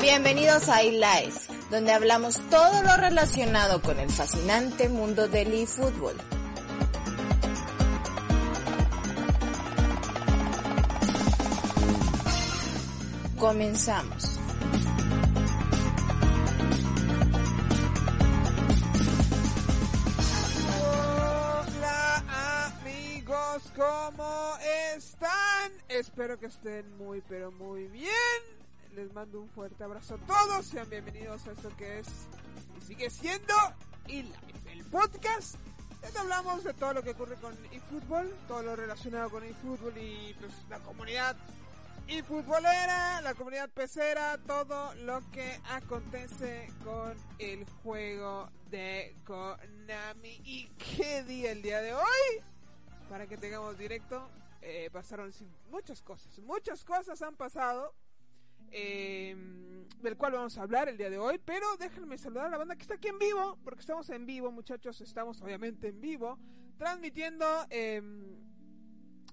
Bienvenidos a iLife, donde hablamos todo lo relacionado con el fascinante mundo del eFootball. Comenzamos. Hola amigos, ¿cómo están? Espero que estén muy pero muy bien. Les mando un fuerte abrazo a todos. Sean bienvenidos a esto que es y sigue siendo eLife, el podcast donde hablamos de todo lo que ocurre con eFootball, todo lo relacionado con eFootball y pues la comunidad y futbolera, la comunidad pecera, todo lo que acontece con el juego de Konami. ¿Y qué día el día de hoy? Para que tengamos directo, eh, pasaron muchas cosas, muchas cosas han pasado. Eh, del cual vamos a hablar el día de hoy, pero déjenme saludar a la banda que está aquí en vivo, porque estamos en vivo, muchachos, estamos obviamente en vivo, transmitiendo eh,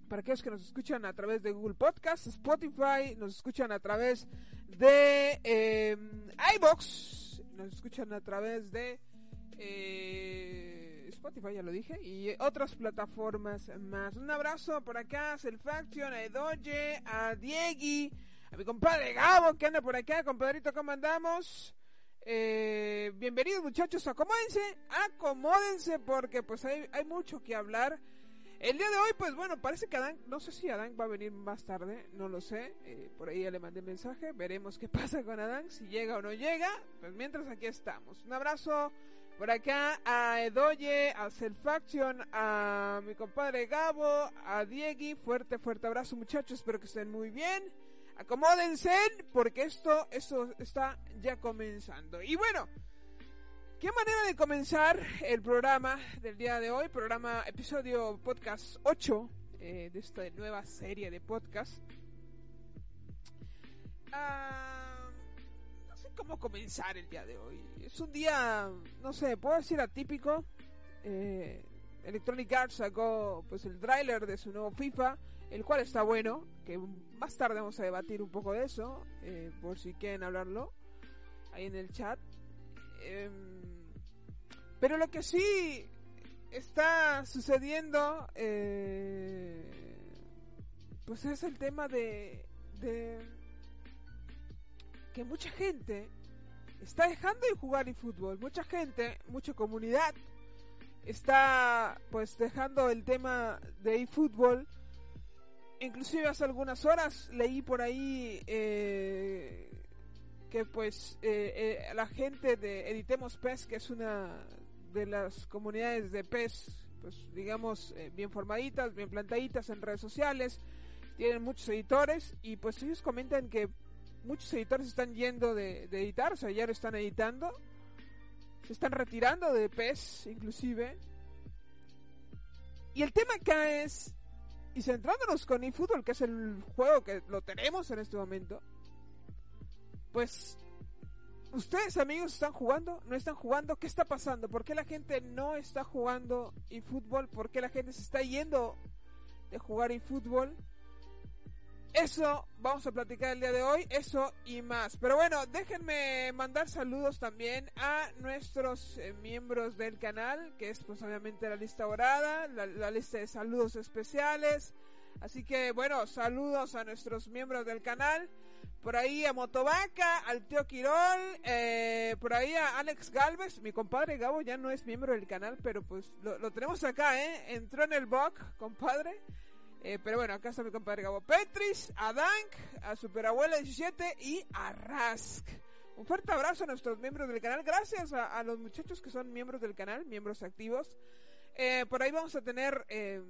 para aquellos que nos escuchan a través de Google Podcast, Spotify, nos escuchan a través de eh, iBox, nos escuchan a través de eh, Spotify, ya lo dije, y otras plataformas más. Un abrazo por acá a Selfaction, a Edoye, a Diegui, a mi compadre Gabo que anda por acá, compadrito, ¿cómo andamos? Eh, bienvenidos muchachos, acomódense, acomódense porque pues hay, hay mucho que hablar. El día de hoy, pues bueno, parece que Adán, no sé si Adán va a venir más tarde, no lo sé, eh, por ahí ya le mandé mensaje, veremos qué pasa con Adán, si llega o no llega, pues mientras aquí estamos. Un abrazo por acá a Edoye, a Selfaction, a mi compadre Gabo, a Diegui, fuerte, fuerte abrazo muchachos, espero que estén muy bien. Acomódense porque esto, esto está ya comenzando. Y bueno, Qué manera de comenzar el programa del día de hoy, programa episodio podcast 8 eh, de esta nueva serie de podcast. Ah, no sé cómo comenzar el día de hoy. Es un día, no sé, puedo decir atípico. Eh, Electronic Arts sacó pues el tráiler de su nuevo FIFA, el cual está bueno, que más tarde vamos a debatir un poco de eso, eh, por si quieren hablarlo ahí en el chat. Em, pero lo que sí está sucediendo, eh, pues es el tema de, que mucha gente está dejando de jugar fútbol. Mucha gente, mucha comunidad está pues dejando el tema de eFootball. Inclusive hace algunas horas leí por ahí eh, que pues eh, eh, la gente de Editemos PES, que es una de las comunidades de PES, pues digamos bien formaditas, bien plantaditas en redes sociales, tienen muchos editores y pues ellos comentan que muchos editores están yendo de, de editar, o sea, ya lo están editando, se están retirando de PES inclusive. Y el tema acá es, y centrándonos con eFootball, que es el juego que lo tenemos en este momento, pues ustedes amigos están jugando, no están jugando, ¿qué está pasando? ¿Por qué la gente no está jugando eFootball? ¿Por qué la gente se está yendo de jugar eFootball? Eso vamos a platicar el día de hoy, eso y más. Pero bueno, déjenme mandar saludos también a nuestros eh, miembros del canal, que es pues obviamente la lista dorada, la, la lista de saludos especiales. Así que bueno, saludos a nuestros miembros del canal. Por ahí a Motovaca, al tío Quirol, eh, por ahí a Alex Galvez. Mi compadre Gabo ya no es miembro del canal, pero pues lo, lo tenemos acá, ¿eh? Entró en el BOC, compadre. Eh, pero bueno, acá está mi compadre Gabo Petris, a Dank, a Superabuela 17 y a Rask. Un fuerte abrazo a nuestros miembros del canal. Gracias a, los muchachos que son miembros del canal, miembros activos. Eh, por ahí vamos a tener eh,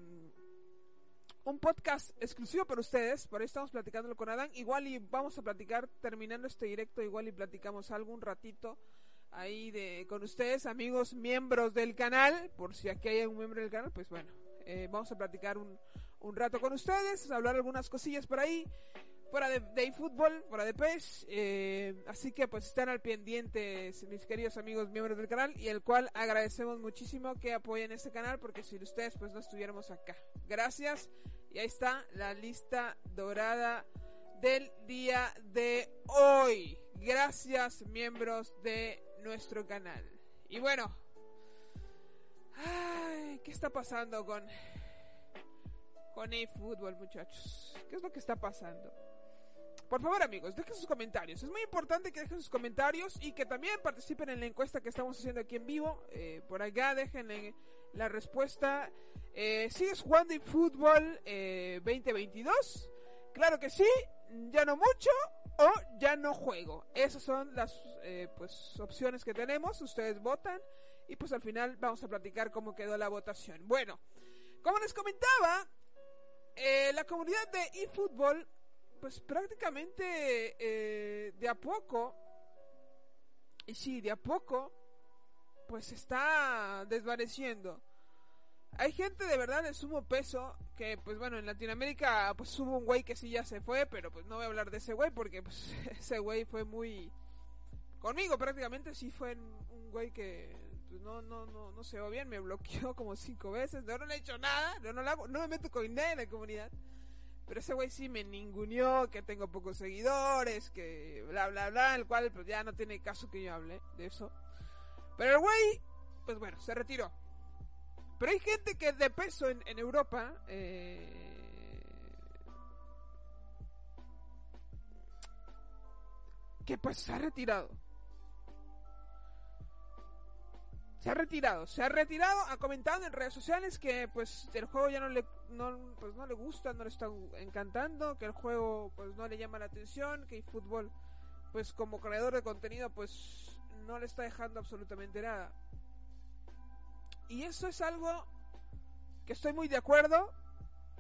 un podcast exclusivo para ustedes. Por ahí estamos platicándolo con Adán. Igual y vamos a platicar, terminando este directo, igual y platicamos algo un ratito ahí de con ustedes, amigos miembros del canal. Por si aquí hay un miembro del canal, pues bueno, eh, vamos a platicar un, un rato con ustedes, hablar algunas cosillas por ahí, fuera de, de fútbol, fuera de PES, eh, así que pues están al pendiente mis queridos amigos miembros del canal y el cual agradecemos muchísimo que apoyen este canal porque sin ustedes pues no estuviéramos acá. Gracias y ahí está la lista dorada del día de hoy. Gracias, miembros de nuestro canal. Y bueno, ¿qué está pasando con con eFootball, muchachos? ¿Qué es lo que está pasando? Por favor, amigos, dejen sus comentarios. Es muy importante que dejen sus comentarios y que también participen en la encuesta que estamos haciendo aquí en vivo. Eh, por acá dejen la respuesta. Eh, ¿Sigues jugando eFootball eh, 2022? Claro que sí, ya no mucho o ya no juego. Esas son las eh, pues opciones que tenemos. Ustedes votan y pues al final vamos a platicar cómo quedó la votación. Bueno, como les comentaba, eh, la comunidad de eFootball pues prácticamente eh, de a poco, y sí, de a poco, pues está desvaneciendo. Hay gente de verdad de sumo peso que, pues bueno, en Latinoamérica pues hubo un güey que sí ya se fue, pero pues no voy a hablar de ese güey porque pues ese güey fue muy... Conmigo prácticamente sí fue un güey que pues, no, no, no, no se va bien, me bloqueó como cinco veces, no, no le he hecho nada, no, no, no me meto con nadie en la comunidad. Pero ese güey sí me ninguneó, que tengo pocos seguidores, que bla bla bla, el cual pues ya no tiene caso que yo hable de eso. Pero el güey, pues bueno, se retiró. Pero hay gente que de peso en, en Europa, eh, que pues se ha retirado. Se ha retirado, se ha retirado, ha comentado en redes sociales que pues el juego ya no le no, pues no le gusta, no le está encantando, que el juego pues no le llama la atención, que el fútbol pues como creador de contenido pues no le está dejando absolutamente nada. Y eso es algo que estoy muy de acuerdo.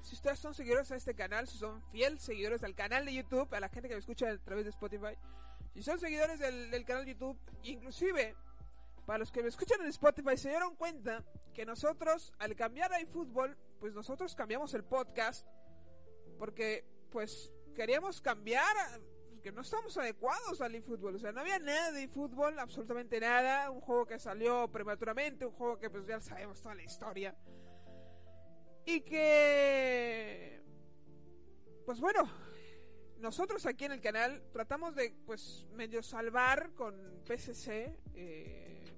Si ustedes son seguidores a este canal, si son fieles seguidores al canal de YouTube, a la gente que me escucha a través de Spotify, si son seguidores del, del canal de YouTube, inclusive para los que me escuchan en Spotify se dieron cuenta que nosotros al cambiar a eFootball, pues nosotros cambiamos el podcast porque pues queríamos cambiar que no estamos adecuados al eFootball, o sea, no había nada de eFootball, absolutamente nada, un juego que salió prematuramente, un juego que pues ya sabemos toda la historia. Y que pues bueno, nosotros aquí en el canal tratamos de pues medio salvar con PCC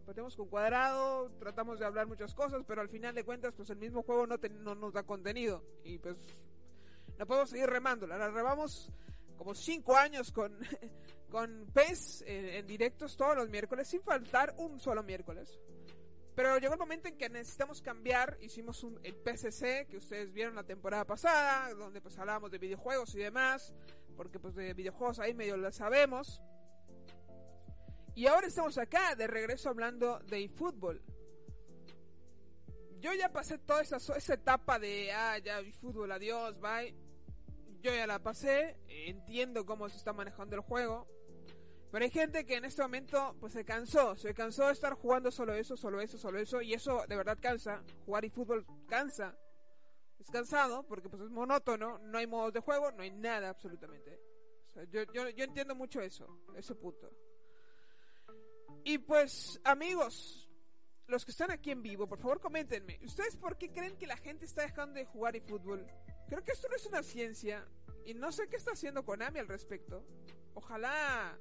Tratamos con cuadrado, tratamos de hablar muchas cosas, pero al final de cuentas, pues el mismo juego no, no nos da contenido. Y pues no podemos seguir remando. La remamos como cinco años con, con PES en, directos todos los miércoles, sin faltar un solo miércoles. Pero llegó el momento en que necesitamos cambiar. Hicimos un, el PCC que ustedes vieron la temporada pasada, donde pues hablábamos de videojuegos y demás, porque pues de videojuegos ahí medio lo sabemos. Y ahora estamos acá, de regreso hablando de eFootball. Yo ya pasé toda esa, esa etapa de, ah, ya eFootball, adiós, bye. Yo ya la pasé, entiendo cómo se está manejando el juego. Pero hay gente que en este momento pues se cansó, se cansó de estar jugando solo eso, solo eso, solo eso. Y eso de verdad cansa. Jugar eFootball cansa. Es cansado porque pues es monótono, no hay modos de juego, no hay nada absolutamente. yo, yo, yo entiendo mucho eso, ese punto. Y pues, amigos, los que están aquí en vivo, por favor coméntenme. ¿Ustedes por qué creen que la gente está dejando de jugar y fútbol? Creo que esto no es una ciencia y no sé qué está haciendo Konami al respecto. Ojalá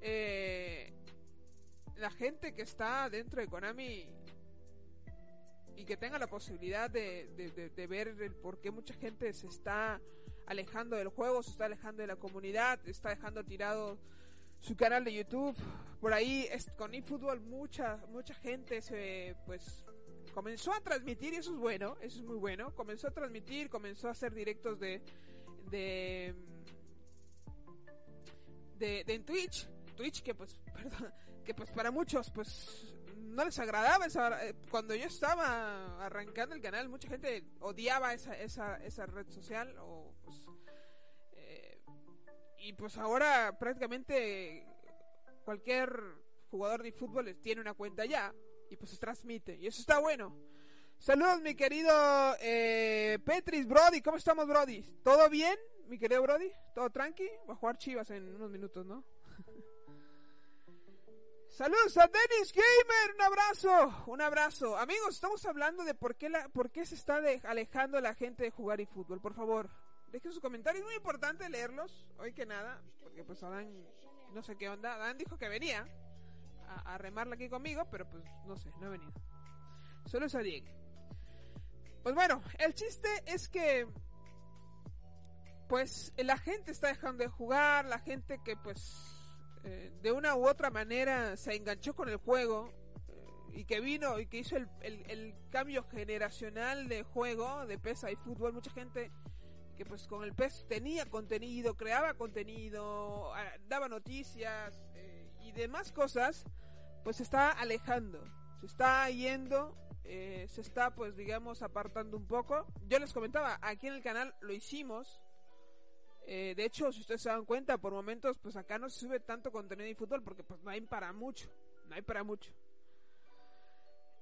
eh, la gente que está dentro de Konami y que tenga la posibilidad de, ver el por qué mucha gente se está alejando del juego, se está alejando de la comunidad, está dejando tirado su canal de YouTube. Por ahí con eFootball mucha mucha gente se pues comenzó a transmitir y eso es bueno, eso es muy bueno. Comenzó a transmitir, comenzó a hacer directos de de de, en Twitch, Twitch que pues perdón, que pues para muchos pues no les agradaba eh, cuando yo estaba arrancando el canal mucha gente odiaba esa esa esa red social o pues y pues ahora prácticamente cualquier jugador de fútbol tiene una cuenta ya y pues se transmite y eso está bueno. Saludos mi querido eh, Petris Brody, ¿cómo estamos Brody? ¿Todo bien mi querido Brody? ¿Todo tranqui? Va a jugar Chivas en unos minutos, ¿no? Saludos a Dennis Gamer, un abrazo, un abrazo. Amigos, estamos hablando de por qué, la, por qué se está alejando la gente de jugar y fútbol, por favor. Dejen sus comentarios, muy importante leerlos, hoy que nada, porque pues Adán, no sé qué onda, Adán dijo que venía a, remarla aquí conmigo, pero pues no sé, no ha venido. Solo es a Diego. Pues bueno, el chiste es que pues la gente está dejando de jugar, la gente que pues eh, de una u otra manera se enganchó con el juego eh, y que vino y que hizo el, el, cambio generacional de juego de PES y fútbol, mucha gente que pues con el PES tenía contenido, creaba contenido, daba noticias eh, y demás cosas, pues se está alejando, se está yendo eh, se está pues digamos apartando un poco. Yo les comentaba, aquí en el canal lo hicimos. Eh, de hecho, si ustedes se dan cuenta, por momentos pues acá no se sube tanto contenido de fútbol porque pues no hay para mucho. No hay para mucho.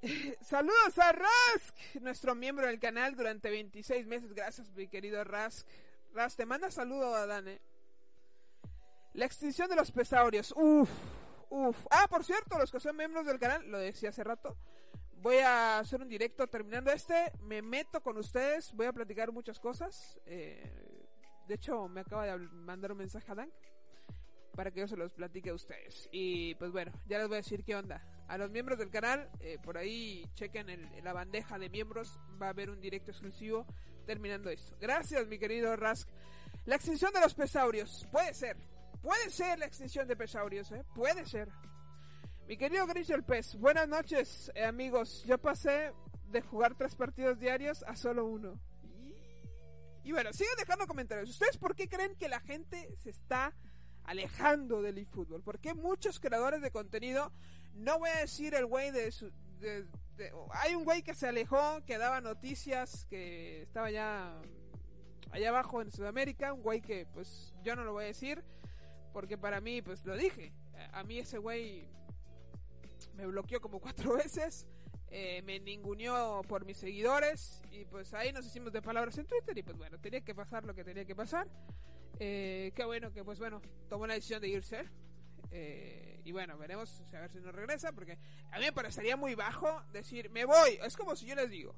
Saludos a Rask, nuestro miembro del canal durante 26 meses. Gracias, mi querido Rask. Rask, te manda saludo a Dane. La extinción de los pesaurios. Uf, uf. Ah, por cierto, los que son miembros del canal, lo decía hace rato, voy a hacer un directo terminando este. Me meto con ustedes. Voy a platicar muchas cosas. Eh, de hecho, me acaba de mandar un mensaje a Dan para que yo se los platique a ustedes. Y pues bueno, ya les voy a decir qué onda. A los miembros del canal, eh, por ahí chequen el, la bandeja de miembros. Va a haber un directo exclusivo terminando esto. Gracias, mi querido Rask. La extinción de los pesaurios. Puede ser. Puede ser la extinción de pesaurios, ¿eh? Puede ser. Mi querido el Pez, buenas noches eh, amigos. Yo pasé de jugar tres partidos diarios a solo uno. Y bueno, sigan dejando comentarios. ¿Ustedes por qué creen que la gente se está alejando del eFootball? ¿Por qué muchos creadores de contenido, no voy a decir el güey de, su, Hay un güey que se alejó, que daba noticias, que estaba ya allá abajo en Sudamérica, un güey que pues yo no lo voy a decir, porque para mí pues lo dije. A mí ese güey me bloqueó como cuatro veces, eh, me ninguneó por mis seguidores y pues ahí nos hicimos de palabras en Twitter y pues bueno, tenía que pasar lo que tenía que pasar. Eh, qué bueno que pues bueno, tomó la decisión de irse. Eh, y bueno, veremos a ver si nos regresa porque a mí me parecería muy bajo decir me voy. Es como si yo les digo,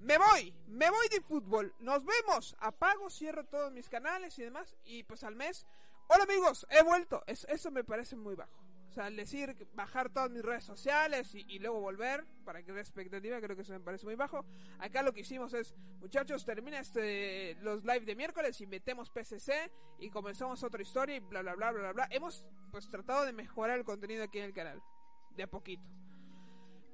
me voy, me voy de fútbol, nos vemos, apago, cierro todos mis canales y demás y pues al mes, hola amigos, he vuelto. Es, eso me parece muy bajo. O sea, al decir bajar todas mis redes sociales y, y, luego volver para crear expectativa, creo que eso me parece muy bajo. Acá lo que hicimos es, muchachos, termina este los live de miércoles y metemos PCC y comenzamos otra historia y bla bla bla bla bla bla. Hemos pues tratado de mejorar el contenido aquí en el canal, de a poquito.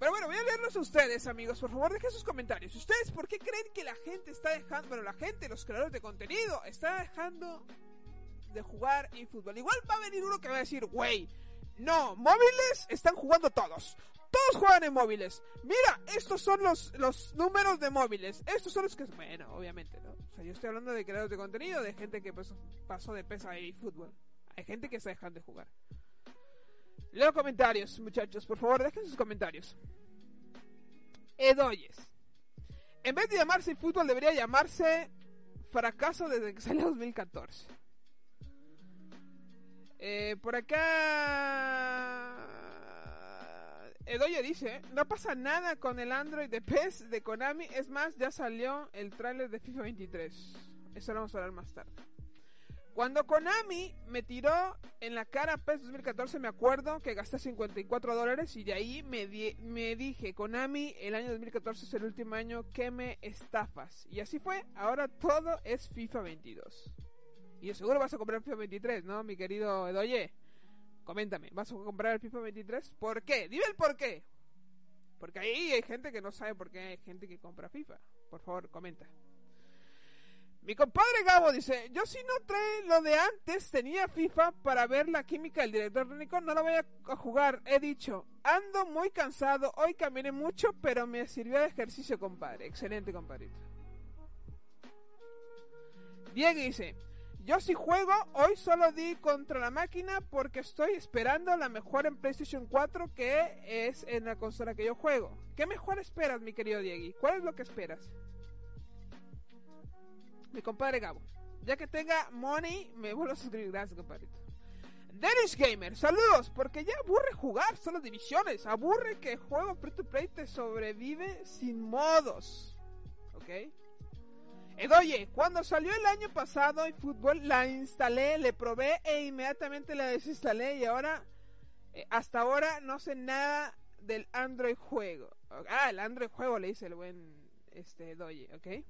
Pero bueno, voy a leerlos a ustedes, amigos. Por favor, dejen sus comentarios. ¿Ustedes por qué creen que la gente está dejando, bueno, la gente, los creadores de contenido, está dejando de jugar eFootball? Igual va a venir uno que va a decir, güey, no, móviles están jugando todos. Todos juegan en móviles. Mira, estos son los, los números de móviles. Estos son los que... Bueno, obviamente, ¿no? O sea, yo estoy hablando de creadores de contenido, de gente que pues, pasó de pesa y fútbol. Hay gente que está dejando de jugar. Leo comentarios, muchachos. Por favor, dejen sus comentarios. Edoyes. En vez de llamarse fútbol, debería llamarse fracaso desde que salió 2014. Eh, por acá. Edoye dice: No pasa nada con el Android de PES de Konami. Es más, ya salió el tráiler de FIFA 23. Eso lo vamos a hablar más tarde. Cuando Konami me tiró en la cara PES 2014, me acuerdo que gasté 54 dólares y de ahí me, di me dije: Konami, el año 2014 es el último año que me estafas. Y así fue. Ahora todo es FIFA 22. Y seguro vas a comprar el FIFA 23, ¿no, mi querido Edoye? Coméntame, ¿vas a comprar el FIFA 23? ¿Por qué? Dime el por qué. Porque ahí hay gente que no sabe por qué hay gente que compra FIFA. Por favor, comenta. Mi compadre Gabo dice, yo si no trae lo de antes, tenía FIFA para ver la química del director técnico, no lo voy a jugar. He dicho, ando muy cansado, hoy caminé mucho, pero me sirvió de ejercicio, compadre. Excelente, compadrito. Diego dice, yo si juego, hoy solo di contra la máquina porque estoy esperando la mejor en PlayStation 4 que es en la consola que yo juego. ¿Qué mejor esperas, mi querido Diegui? ¿Cuál es lo que esperas? Mi compadre Gabo. Ya que tenga money, me vuelvo a suscribir. Gracias, compadrito. Danish Gamer, saludos, porque ya aburre jugar solo divisiones. Aburre que juego free to play te sobrevive sin modos. ¿Ok? Edoye, cuando salió el año pasado fútbol la instalé, le probé e inmediatamente la desinstalé y ahora, eh, hasta ahora no sé nada del Android juego. Ah, el Android juego le dice el buen este Doye, ¿ok?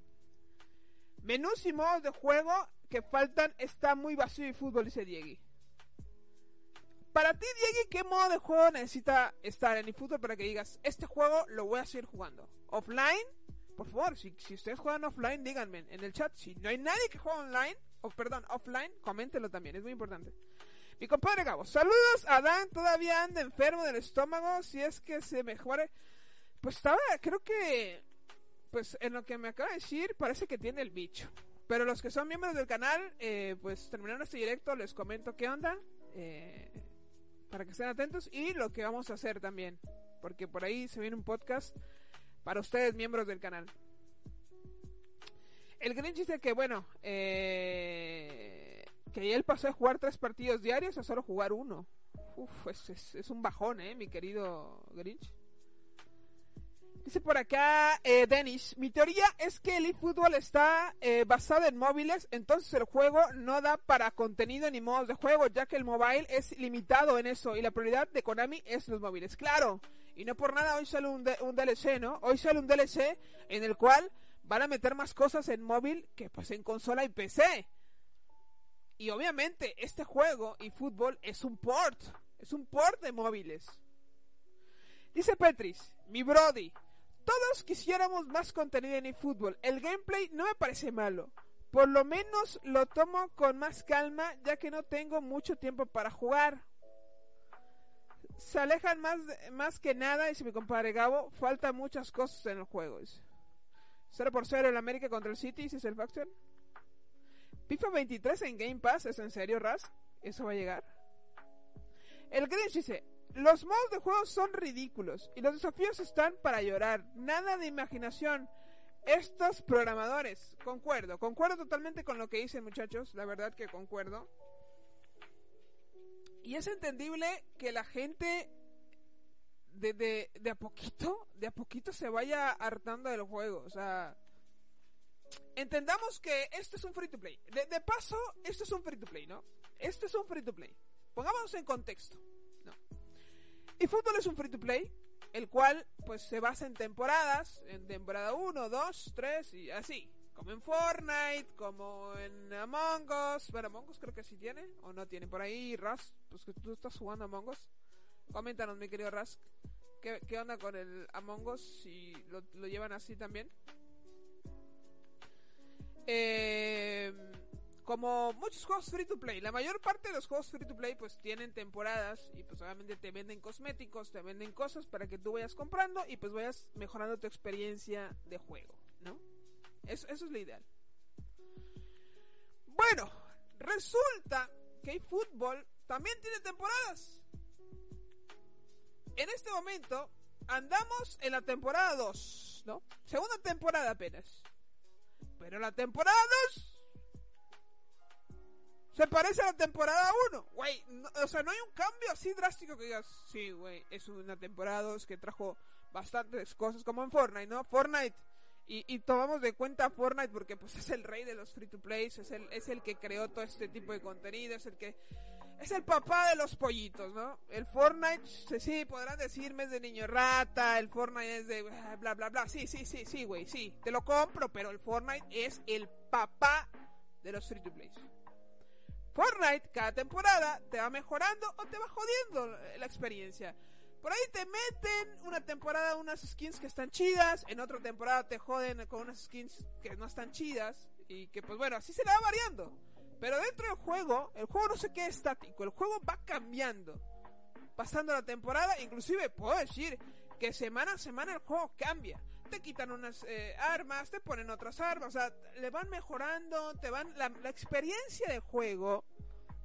Menús y modos de juego que faltan está muy vacío y fútbol, dice Diegui. Para ti, Diegui, ¿qué modo de juego necesita estar en eFootball para que digas, este juego lo voy a seguir jugando? ¿Offline? Por favor, si, si ustedes juegan offline, díganme en el chat. Si no hay nadie que juegue online, o perdón, offline, coméntenlo también, es muy importante. Mi compadre Gabo, saludos a Dan, todavía anda enfermo del estómago, si es que se mejore. Pues estaba, creo que, pues en lo que me acaba de decir, parece que tiene el bicho. Pero los que son miembros del canal, eh, pues terminando este directo, les comento qué onda. Eh, para que estén atentos y lo que vamos a hacer también. Porque por ahí se viene un podcast para ustedes, miembros del canal. El Grinch dice que, bueno, eh, que él pasó a jugar tres partidos diarios a solo jugar uno. Uf, es, es un bajón, ¿eh? Mi querido Grinch. Dice por acá eh, Dennis, mi teoría es que el eFootball está eh, basado en móviles, entonces el juego no da para contenido ni modos de juego, ya que el mobile es limitado en eso y la prioridad de Konami es los móviles. Claro, y no por nada hoy sale un, un DLC, ¿no? Hoy sale un DLC en el cual van a meter más cosas en móvil que pues en consola y PC. Y obviamente este juego y fútbol es un port, es un port de móviles. Dice Petris, mi Brody, todos quisiéramos más contenido en eFootball. El gameplay no me parece malo. Por lo menos lo tomo con más calma ya que no tengo mucho tiempo para jugar. Se alejan más, más que nada, dice mi compadre Gabo, faltan muchas cosas en el juego. 0 por 0 en América contra el City, dice el Faction. FIFA 23 en Game Pass, ¿es en serio, Raz? ¿Eso va a llegar? El Grinch dice, los modos de juego son ridículos y los desafíos están para llorar. Nada de imaginación. Estos programadores, concuerdo, concuerdo totalmente con lo que dicen muchachos, la verdad que concuerdo. Y es entendible que la gente de, de, a poquito, de a poquito se vaya hartando del juego. O sea, entendamos que esto es un free to play. De, de paso, esto es un free to play, ¿no? Esto es un free to play. Pongámonos en contexto. Y fútbol es un free to play, el cual pues se basa en temporadas, en temporada 1, 2, 3 y así. Como en Fortnite, como en Among Us. Bueno, Among Us creo que sí tiene, o no tiene. Por ahí, Rask, pues que tú estás jugando Among Us. Coméntanos, mi querido Rask. ¿Qué, qué onda con el Among Us? Si lo, lo llevan así también. Eh como muchos juegos free to play, la mayor parte de los juegos free to play pues tienen temporadas y pues obviamente te venden cosméticos, te venden cosas para que tú vayas comprando y pues vayas mejorando tu experiencia de juego. Eso, eso es lo ideal. Bueno, resulta que fútbol también tiene temporadas. En este momento andamos en la temporada 2, ¿no? Segunda temporada apenas. Pero la temporada 2 se parece a la temporada 1. Güey, o sea, no hay un cambio así drástico que digas, sí, güey, es una temporada 2 que trajo bastantes cosas como en Fortnite, ¿no? Fortnite. Y, y, tomamos de cuenta Fortnite porque pues es el rey de los free to play, es el, es el que creó todo este tipo de contenido, es el que es el papá de los pollitos, ¿no? El Fortnite, sí, podrán decirme es de niño rata, el Fortnite es de bla bla bla, sí, sí, sí, sí, güey, sí, te lo compro, pero el Fortnite es el papá de los free to plays. Fortnite cada temporada te va mejorando o te va jodiendo la experiencia. Por ahí te meten una temporada unas skins que están chidas, en otra temporada te joden con unas skins que no están chidas y que pues bueno, así se le va variando. Pero dentro del juego, el juego no se queda estático, el juego va cambiando. Pasando la temporada, inclusive puedo decir que semana a semana el juego cambia te quitan unas eh, armas, te ponen otras armas, o sea, le van mejorando, te van... La, la experiencia de juego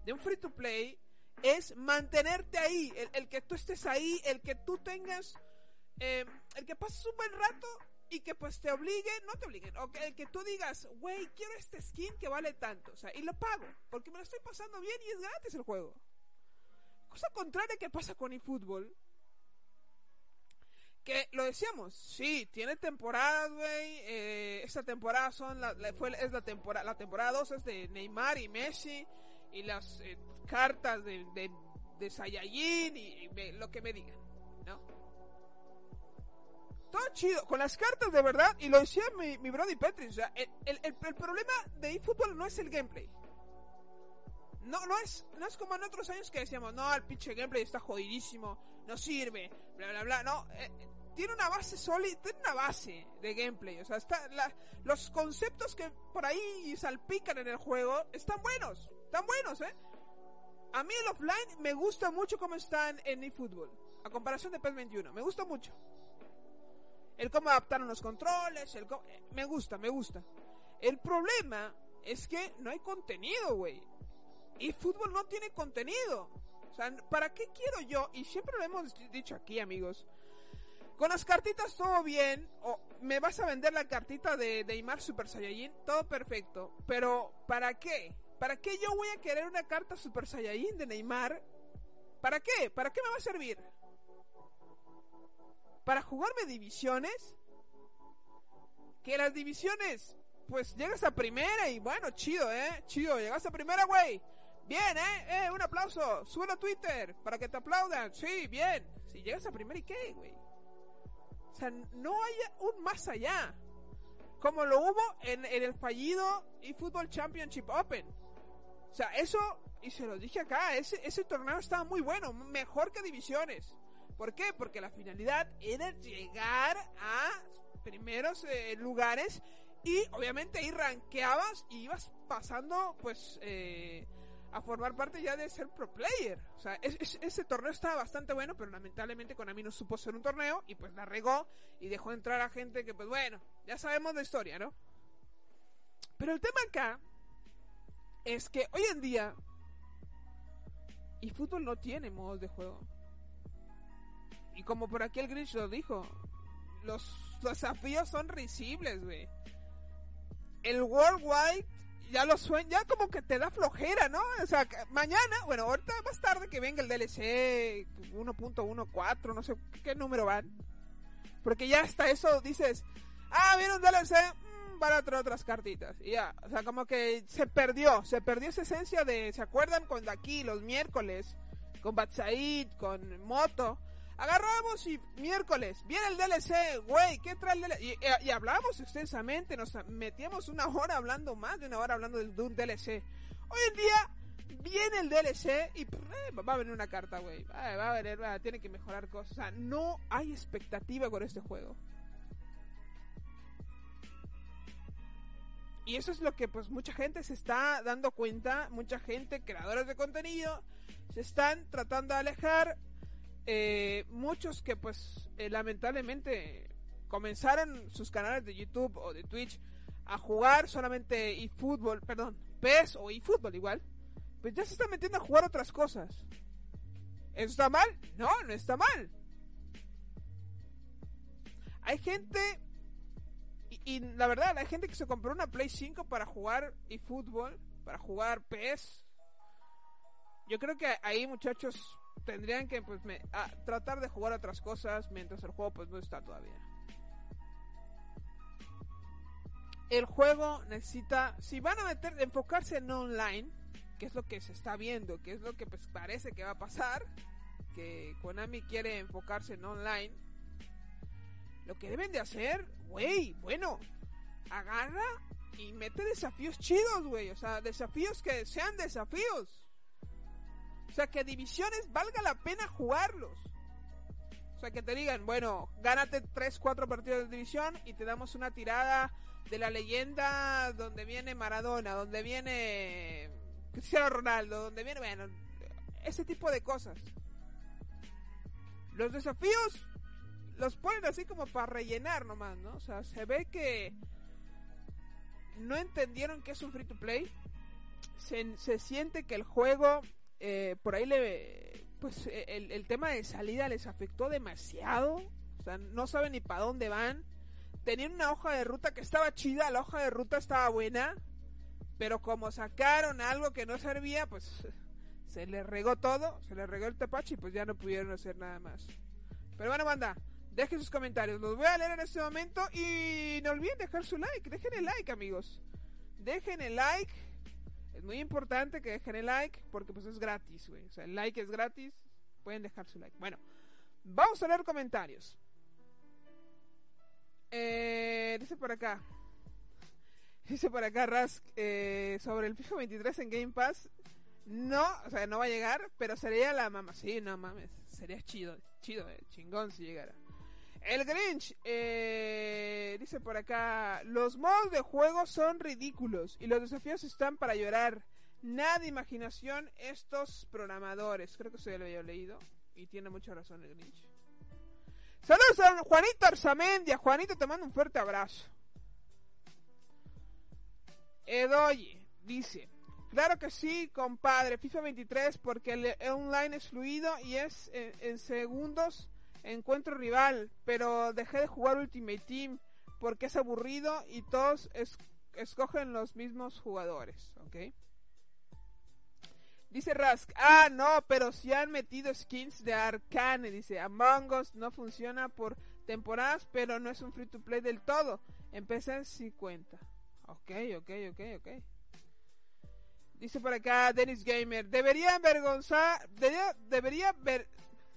de un free to play es mantenerte ahí, el, el que tú estés ahí, el que tú tengas, eh, el que pases un buen rato y que pues te obligue, no te obliguen, o que, el que tú digas, güey, quiero este skin que vale tanto, o sea, y lo pago, porque me lo estoy pasando bien y es gratis el juego. Cosa contraria que pasa con eFootball, que lo decíamos, sí, tiene temporadas, güey. Eh, esta temporada son la, fue, es la temporada, la temporada 2 es de Neymar y Messi y las eh, cartas de, de, de Saiyajin y, lo que me digan, ¿no? Todo chido, con las cartas de verdad, y lo decía mi, mi Brody Petri, o sea, el, el, el problema de eFootball no es el gameplay. No, no es, no es como en otros años que decíamos, no, el pinche gameplay está jodidísimo, no sirve, bla, bla, bla. No, eh, tiene una base sólida, tiene una base de gameplay. O sea, está, los conceptos que por ahí salpican en el juego están buenos, están buenos, ¿eh? A mí el offline me gusta mucho cómo están en eFootball, a comparación de PES 21, me gusta mucho. El cómo adaptaron los controles, el cómo, eh, me gusta, me gusta. El problema es que no hay contenido, güey. Fútbol no tiene contenido. O sea, ¿para qué quiero yo? Y siempre lo hemos dicho aquí, amigos. Con las cartitas todo bien, o me vas a vender la cartita de Neymar Super Saiyajin, todo perfecto. Pero, ¿para qué? ¿Para qué yo voy a querer una carta Super Saiyajin de Neymar? ¿Para qué? ¿Para qué me va a servir? ¿Para jugarme divisiones? Que las divisiones, pues llegas a primera y bueno, chido, ¿eh? Chido, llegas a primera, güey. Bien, ¿eh? ¿eh? Un aplauso. Sube a Twitter para que te aplaudan. Sí, bien. Si llegas a primer y qué, güey. O sea, no hay un más allá. Como lo hubo en, el fallido eFootball Championship Open. O sea, eso, y se lo dije acá, ese, ese torneo estaba muy bueno, mejor que divisiones. ¿Por qué? Porque la finalidad era llegar a primeros eh, lugares y obviamente ahí ranqueabas y ibas pasando pues eh, a formar parte ya de ser pro player. O sea, ese torneo estaba bastante bueno, pero lamentablemente Konami no supo ser un torneo y pues la regó y dejó entrar a gente que pues bueno, ya sabemos la historia, ¿no? Pero el tema acá es que hoy en día y fútbol no tiene modos de juego. Y como por aquí el Grinch lo dijo, los, desafíos son risibles, güey. El Worldwide ya lo sueña, ya como que te da flojera, ¿no? O sea, mañana, bueno, ahorita más tarde que venga el DLC 1.14, no sé qué número van. Porque ya hasta eso dices, ah, viene un DLC, mmm, van a traer otras cartitas. Y ya, o sea, como que se perdió, se perdió esa esencia de, ¿se acuerdan cuando aquí los miércoles, con Batsaid, con Moto, Agarramos y miércoles, viene el DLC, güey, ¿qué trae el DLC? Y, y, hablamos extensamente, nos metíamos una hora hablando, más de una hora hablando de, un DLC. Hoy en día viene el DLC y va a venir una carta, güey. Va, a venir, tiene que mejorar cosas. O sea, no hay expectativa con este juego. Y eso es lo que pues mucha gente se está dando cuenta, mucha gente, creadores de contenido, se están tratando de alejar eh, muchos que pues eh, lamentablemente comenzaron sus canales de YouTube o de Twitch a jugar solamente eFootball, perdón, PES o eFootball igual, pues ya se están metiendo a jugar otras cosas. ¿Eso está mal? No, no está mal. Hay gente, y, y la verdad, hay gente que se compró una Play 5 para jugar eFootball, para jugar PES. Yo creo que ahí muchachos tendrían que pues me, tratar de jugar otras cosas mientras el juego pues no está todavía. El juego necesita, si van a meter, enfocarse en online, que es lo que se está viendo, que es lo que pues parece que va a pasar, que Konami quiere enfocarse en online, lo que deben de hacer, güey, bueno, agarra y mete desafíos chidos, güey, o sea, desafíos que sean desafíos o sea, que divisiones valga la pena jugarlos. O sea, que te digan, bueno, gánate 3, 4 partidos de división y te damos una tirada de la leyenda donde viene Maradona, donde viene Cristiano Ronaldo, donde viene, bueno, ese tipo de cosas. Los desafíos los ponen así como para rellenar nomás, ¿no? O sea, se ve que no entendieron que es un free to play. Se, se siente que el juego eh, por ahí le pues e, el, tema de salida les afectó demasiado o sea no saben ni para dónde van tenían una hoja de ruta que estaba chida la hoja de ruta estaba buena pero como sacaron algo que no servía pues se les regó todo se les regó el tepache y pues ya no pudieron hacer nada más pero bueno banda Dejen sus comentarios, los voy a leer en este momento y no olviden dejar su like, dejen el like amigos. Dejen el like. Es muy importante que dejen el like porque pues es gratis, güey. O sea, el like es gratis. Pueden dejar su like. Bueno, vamos a leer comentarios. Eh, dice por acá. Dice por acá Rask eh, sobre el FIFA 23 en Game Pass. No, o sea, no va a llegar, pero sería la mamá. Sí, no mames. Sería chido, chido, eh, chingón si llegara. El Grinch eh, dice por acá: Los modos de juego son ridículos y los desafíos están para llorar. Nada de imaginación estos programadores. Creo que eso ya lo había leído y tiene mucha razón el Grinch. Saludos a Juanito Arzamendia. Juanito, te mando un fuerte abrazo. Edoye dice: Claro que sí, compadre. FIFA 23 porque el online es fluido y es en, en segundos encuentro rival, pero dejé de jugar Ultimate Team porque es aburrido y todos es, escogen los mismos jugadores, ¿ok? Dice Rask, ah, no, pero si han metido skins de Arcane, dice, Among Us no funciona por temporadas, pero no es un free to play del todo. Empecé si cuenta. Ok, ok, ok, ok. Dice por acá Dennis Gamer, debería avergonzar, debería, debería ver,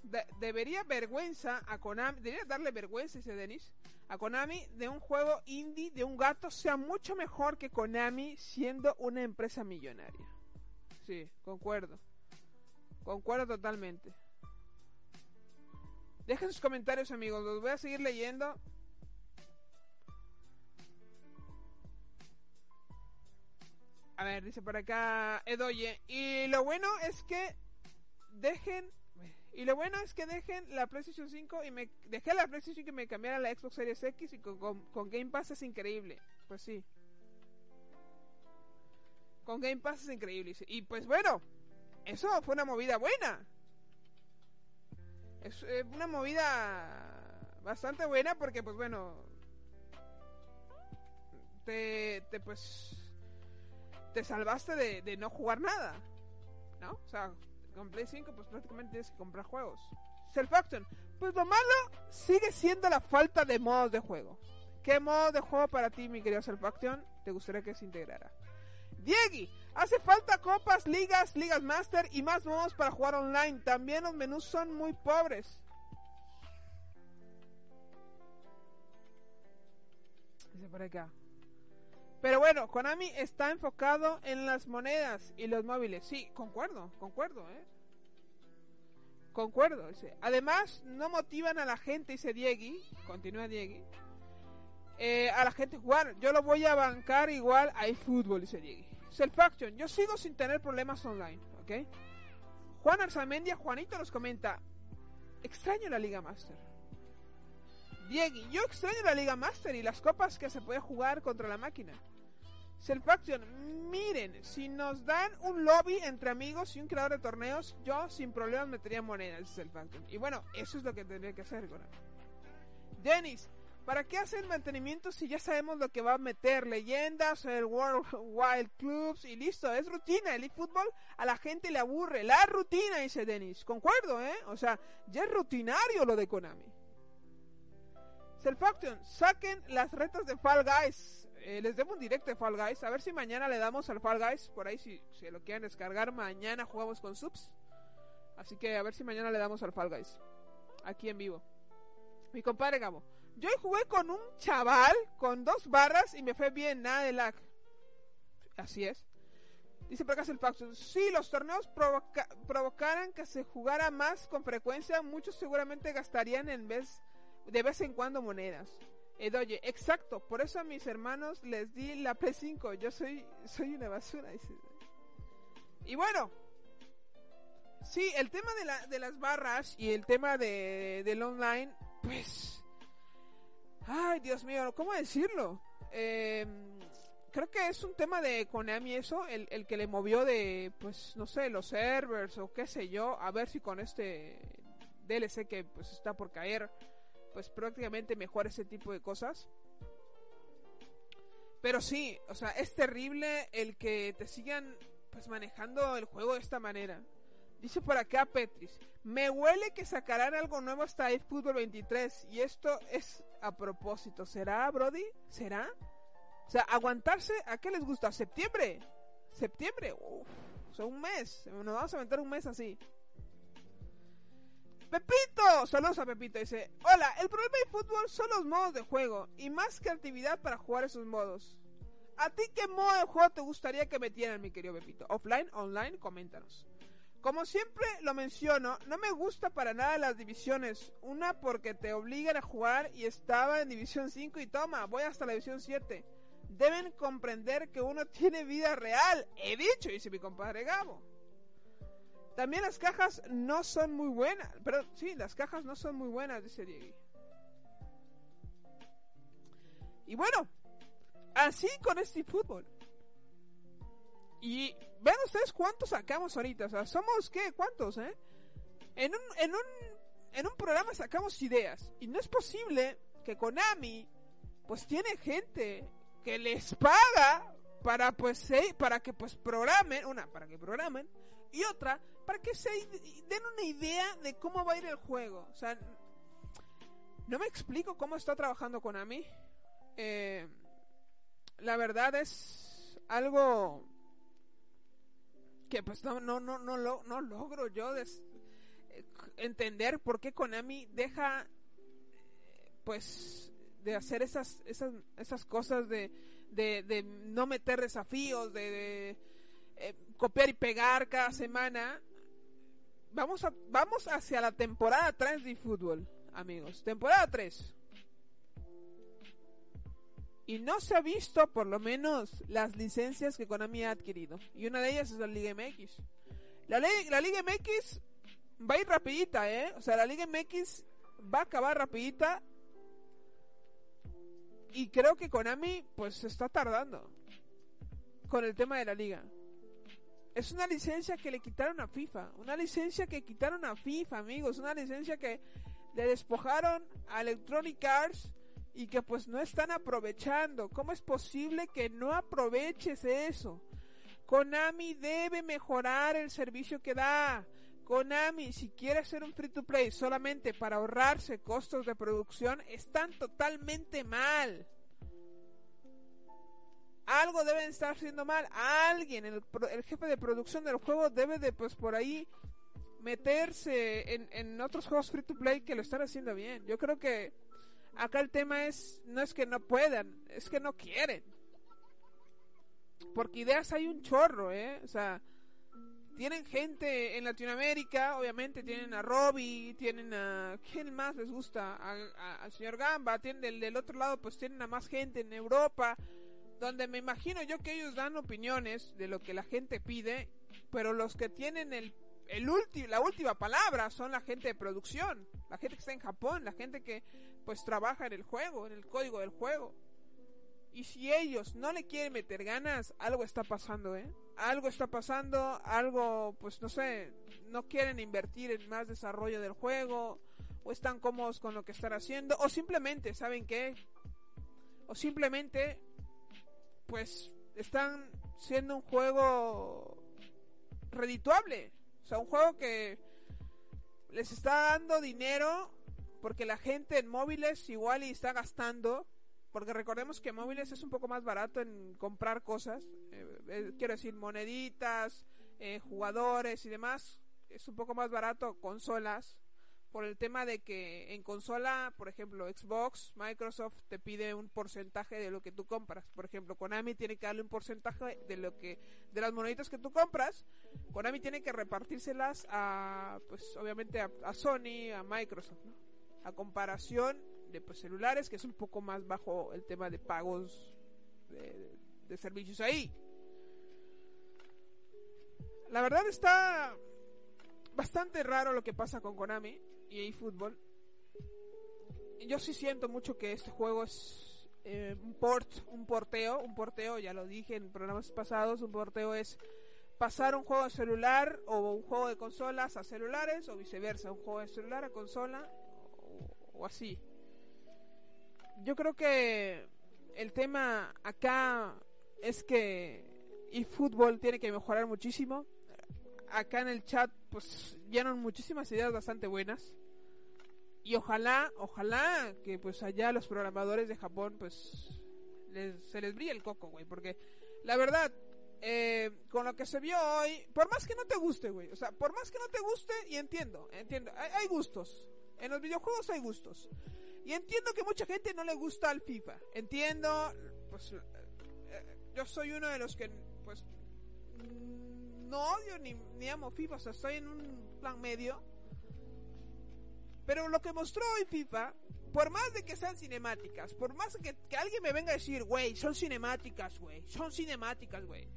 de, debería vergüenza a Konami, debería darle vergüenza, dice Denis, a Konami de un juego indie de un gato sea mucho mejor que Konami siendo una empresa millonaria. Sí, concuerdo. Concuerdo totalmente. Dejen sus comentarios, amigos, los voy a seguir leyendo. A ver, dice por acá Edoye. Y lo bueno es que dejen y lo bueno es que dejen la PlayStation 5 y me dejé la PlayStation 5 y me cambiara la Xbox Series X y con, Game Pass es increíble. Pues sí. Con Game Pass es increíble. Y pues bueno, eso fue una movida buena. Es eh, una movida bastante buena porque pues bueno, te, te pues te salvaste de no jugar nada. ¿No? O sea, con Play 5 pues prácticamente tienes que comprar juegos. Self Action, pues lo malo sigue siendo la falta de modos de juego. ¿Qué modo de juego para ti, mi querido Self Action, te gustaría que se integrara? Diegui, hace falta copas, ligas, ligas master y más modos para jugar online. También los menús son muy pobres. Dice por acá. Pero bueno, Konami está enfocado en las monedas y los móviles. Sí, concuerdo, concuerdo, ¿eh? Concuerdo, dice. Además, no motivan a la gente, dice Diegui, continúa Diegui, eh, a la gente jugar. Yo lo voy a bancar igual a eFootball, dice Diegui. Self Action, yo sigo sin tener problemas online, ¿ok? Juan Arzamendia, Juanito nos comenta, extraño la Liga Master. Diego, yo extraño la Liga Master y las copas que se puede jugar contra la máquina. Selfaction, miren, si nos dan un lobby entre amigos y un creador de torneos, yo sin problemas metería monedas, Selfaction. Y bueno, eso es lo que tendría que hacer, Gora. Dennis, ¿para qué hacer mantenimiento si ya sabemos lo que va a meter? Leyendas, el World Wild Clubs y listo, es rutina. El eFootball a la gente le aburre. La rutina, dice Dennis. Concuerdo, ¿eh? O sea, ya es rutinario lo de Konami. Selfaction, saquen las retas de Fall Guys. Eh, les debo un directo de Fall Guys. A ver si mañana le damos al Fall Guys. Por ahí, si, si lo quieren descargar, mañana jugamos con subs. Así que a ver si mañana le damos al Fall Guys. Aquí en vivo. Mi compadre Gabo. Yo jugué con un chaval con dos barras y me fue bien, nada de lag. Así es. Dice por acá Selfaction. Si los torneos provoca provocaran que se jugara más con frecuencia, muchos seguramente gastarían en vez de vez en cuando monedas. Edoye, exacto, por eso a mis hermanos les di la P5, yo soy, soy una basura. Y bueno, sí, el tema de, la, de las barras y el tema de, del online, pues... Ay, Dios mío, ¿cómo decirlo? Eh, creo que es un tema de Konami eso, el, el que le movió de, pues, no sé, los servers o qué sé yo, a ver si con este DLC que pues está por caer pues prácticamente mejor ese tipo de cosas. Pero sí, o sea, es terrible el que te sigan pues manejando el juego de esta manera. Dice por acá Petris, me huele que sacarán algo nuevo hasta eFootball 23 y esto es a propósito. ¿Será, Brody? ¿Será? O sea, aguantarse, ¿a qué les gusta? ¿Septiembre? ¿Septiembre? O sea, un mes. Nos vamos a aventar un mes así. Pepito, saludos a Pepito, dice, hola, el problema de fútbol son los modos de juego y más creatividad para jugar esos modos. ¿A ti qué modo de juego te gustaría que metieran, mi querido Pepito? ¿Offline? ¿Online? Coméntanos. Como siempre lo menciono, no me gusta para nada las divisiones. Una porque te obligan a jugar y estaba en división 5 y toma, voy hasta la división 7. Deben comprender que uno tiene vida real. He dicho, dice mi compadre Gabo. También las cajas no son muy buenas. Pero sí, las cajas no son muy buenas, dice Diego. Y bueno, así con este fútbol. Y vean ustedes cuántos sacamos ahorita. O sea, somos, ¿qué? ¿Cuántos, eh? En un, en un, en un programa sacamos ideas. Y no es posible que Konami, pues tiene gente que les paga para pues para que pues programen una para que programen y otra para que se den una idea de cómo va a ir el juego o sea no me explico cómo está trabajando Konami. Eh, la verdad es algo que pues no no no no, lo, no logro yo eh, entender por qué Konami deja pues de hacer esas esas esas cosas de de, no meter desafíos de, de eh, copiar y pegar cada semana vamos a vamos hacia la temporada 3 de fútbol amigos temporada 3 y no se ha visto por lo menos las licencias que Konami ha adquirido. Y una de ellas es la Liga MX. La, la Liga MX va a ir rapidita, ¿eh? O sea, la Liga MX va a acabar rapidita. Y creo que Konami pues se está tardando con el tema de la liga. Es una licencia que le quitaron a FIFA. Una licencia que quitaron a FIFA, amigos. Una licencia que le despojaron a Electronic Arts y que pues no están aprovechando. ¿Cómo es posible que no aproveches eso? Konami debe mejorar el servicio que da. Konami, si quiere hacer un free to play solamente para ahorrarse costos de producción, están totalmente mal. Algo deben estar haciendo mal. Alguien, el, el jefe de producción del juego debe de pues por ahí meterse en, en otros juegos free to play que lo están haciendo bien. Yo creo que Acá el tema es, no es que no puedan, es que no quieren. Porque ideas hay un chorro, ¿eh? O sea, tienen gente en Latinoamérica, obviamente tienen a Robbie, tienen a... ¿Quién más les gusta? Al señor Gamba, tienen del, del otro lado pues tienen a más gente en Europa, donde me imagino yo que ellos dan opiniones de lo que la gente pide, pero los que tienen el el la última palabra son la gente de producción, la gente que está en Japón, la gente que pues trabaja en el juego, en el código del juego. Y si ellos no le quieren meter ganas, algo está pasando, ¿eh? Algo está pasando, algo, pues no sé, no quieren invertir en más desarrollo del juego, o están cómodos con lo que están haciendo, o simplemente, ¿saben qué? O simplemente, pues, están siendo un juego redituable. O sea, un juego que les está dando dinero porque la gente en móviles igual y está gastando. Porque recordemos que móviles es un poco más barato en comprar cosas. Eh, eh, quiero decir, moneditas, eh, jugadores y demás. Es un poco más barato consolas. Por el tema de que en consola, por ejemplo, Xbox, Microsoft te pide un porcentaje de lo que tú compras. Por ejemplo, Konami tiene que darle un porcentaje de lo que de las moneditas que tú compras. Konami tiene que repartírselas a, pues, obviamente a, Sony, a Microsoft, ¿no? a comparación de pues, celulares, que es un poco más bajo el tema de pagos de, servicios ahí. La verdad está bastante raro lo que pasa con Konami y eFootball. Yo sí siento mucho que este juego es eh, un port, un porteo, un porteo, ya lo dije en programas pasados, un porteo es pasar un juego de celular o un juego de consolas a celulares o viceversa, un juego de celular a consola o así. Yo creo que el tema acá es que eFootball tiene que mejorar muchísimo. acá en el chat pues llenan muchísimas ideas bastante buenas. Y ojalá, ojalá que pues allá los programadores de Japón pues se les brille el coco, güey. Porque la verdad, eh, con lo que se vio hoy, por más que no te guste, güey. O sea, por más que no te guste, y entiendo, entiendo, hay, hay gustos. En los videojuegos hay gustos. Y entiendo que mucha gente no le gusta al FIFA. Entiendo, pues eh, yo soy uno de los que, pues, no odio ni, ni amo FIFA, o sea, estoy en un plan medio. Pero lo que mostró hoy FIFA, por más de que sean cinemáticas, por más que, que alguien me venga a decir, güey, son cinemáticas, güey, son cinemáticas, güey.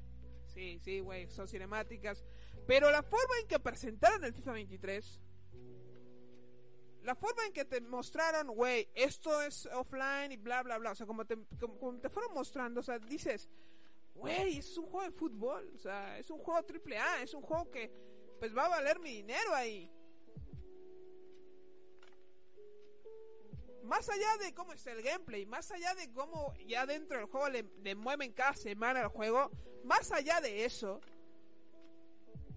Sí, sí, güey, son cinemáticas. Pero la forma en que presentaron el FIFA 23 la forma en que te mostraron, güey, esto es offline y bla, bla, bla, o sea, como te, como, te fueron mostrando, o sea, dices, güey, es un juego de fútbol, o sea, es un juego triple A, es un juego que, pues va a valer mi dinero ahí. Más allá de cómo está el gameplay, más allá de cómo ya dentro del juego le, mueven cada semana el juego, más allá de eso,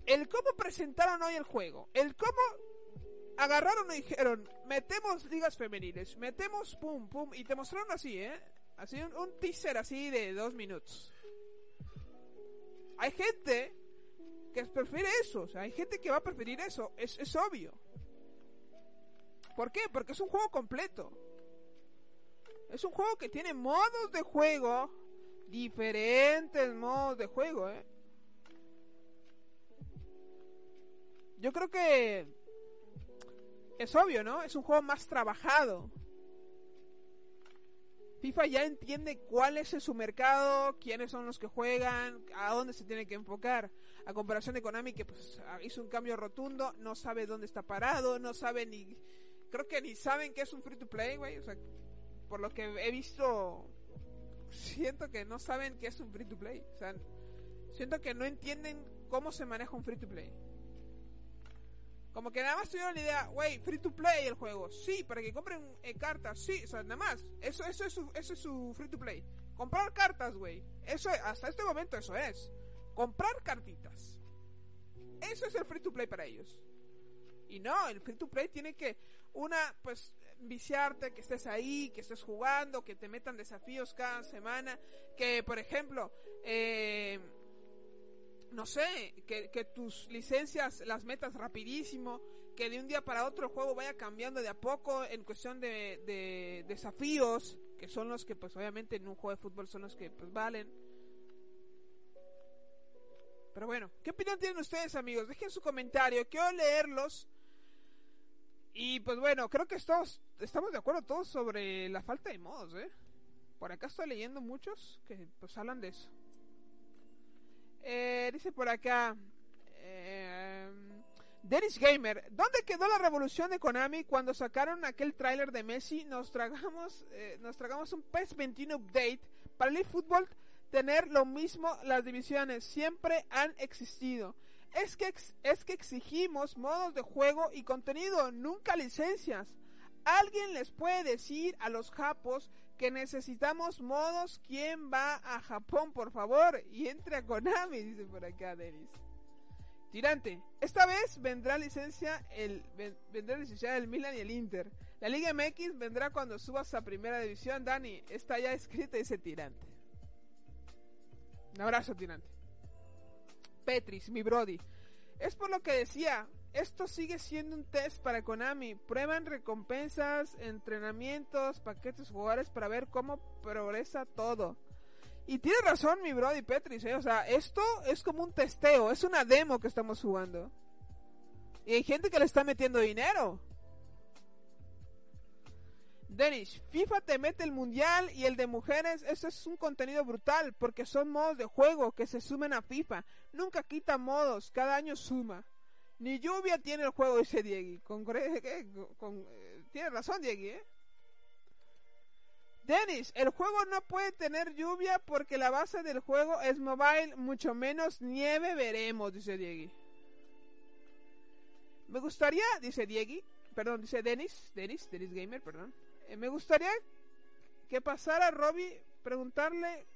el cómo presentaron hoy el juego, el cómo agarraron y dijeron, metemos ligas femeniles, metemos pum, pum, y te mostraron así, ¿eh? Así un, teaser así de dos minutos. Hay gente que prefiere eso, o sea, hay gente que va a preferir eso, es, es obvio. ¿Por qué? Porque es un juego completo. Es un juego que tiene modos de juego, diferentes modos de juego, ¿eh? Yo creo que es obvio, ¿no? Es un juego más trabajado. FIFA ya entiende cuál es su mercado, quiénes son los que juegan, a dónde se tiene que enfocar. A comparación de Konami que pues hizo un cambio rotundo, no sabe dónde está parado, no sabe ni creo que ni saben qué es un free to play, güey, o sea, por lo que he visto siento que no saben qué es un free to play, o sea, siento que no entienden cómo se maneja un free to play. Como que nada más tuvieron la idea, wey, free to play el juego. Sí, para que compren eh, cartas. Sí, o sea, nada más. Eso, eso, es su, eso es su free to play. Comprar cartas, güey. Eso, hasta este momento eso es. Comprar cartitas. Eso es el free to play para ellos. Y no, el free to play tiene que, una, pues, viciarte, que estés ahí, que estés jugando, que te metan desafíos cada semana. Que, por ejemplo, eh no sé, que, tus licencias las metas rapidísimo, que de un día para otro el juego vaya cambiando de a poco en cuestión de, desafíos, que son los que pues obviamente en un juego de fútbol son los que pues valen. Pero bueno, ¿qué opinión tienen ustedes amigos? Dejen su comentario, quiero leerlos. Y pues bueno, creo que estamos, estamos de acuerdo todos sobre la falta de modos, ¿eh? Por acá estoy leyendo muchos que pues hablan de eso. Eh, dice por acá. Eh, Dennis Gamer, ¿dónde quedó la revolución de Konami cuando sacaron aquel tráiler de Messi? Nos tragamos, eh, nos tragamos un PES 21 update para el fútbol tener lo mismo las divisiones siempre han existido. Es que es que exigimos modos de juego y contenido, nunca licencias. ¿Alguien les puede decir a los japos que necesitamos modos. ¿Quién va a Japón, por favor? Y entre a Konami, dice por acá Denis. Tirante, esta vez vendrá licencia el vendrá licencia el Milan y el Inter. La Liga MX vendrá cuando subas a Primera División, Dani. Está ya escrito ese Tirante. Un abrazo, Tirante. Petris, mi brody. Es por lo que decía, esto sigue siendo un test para Konami. Prueban recompensas, entrenamientos, paquetes jugadores para ver cómo progresa todo. Y tiene razón mi brody Petris, ¿eh? o sea, esto es como un testeo, es una demo que estamos jugando. Y hay gente que le está metiendo dinero. Denis, FIFA te mete el mundial y el de mujeres, eso es un contenido brutal, porque son modos de juego que se sumen a FIFA. Nunca quita modos, cada año suma. Ni lluvia tiene el juego ese Diegui. Con, con, eh, tiene razón Diegui, ¿eh? Dennis, el juego no puede tener lluvia porque la base del juego es mobile, mucho menos nieve veremos, dice Diegui. Me gustaría, dice Diegui, perdón, dice Dennis, Dennis, Dennis Gamer, perdón. Eh, me gustaría que pasara Robbie preguntarle,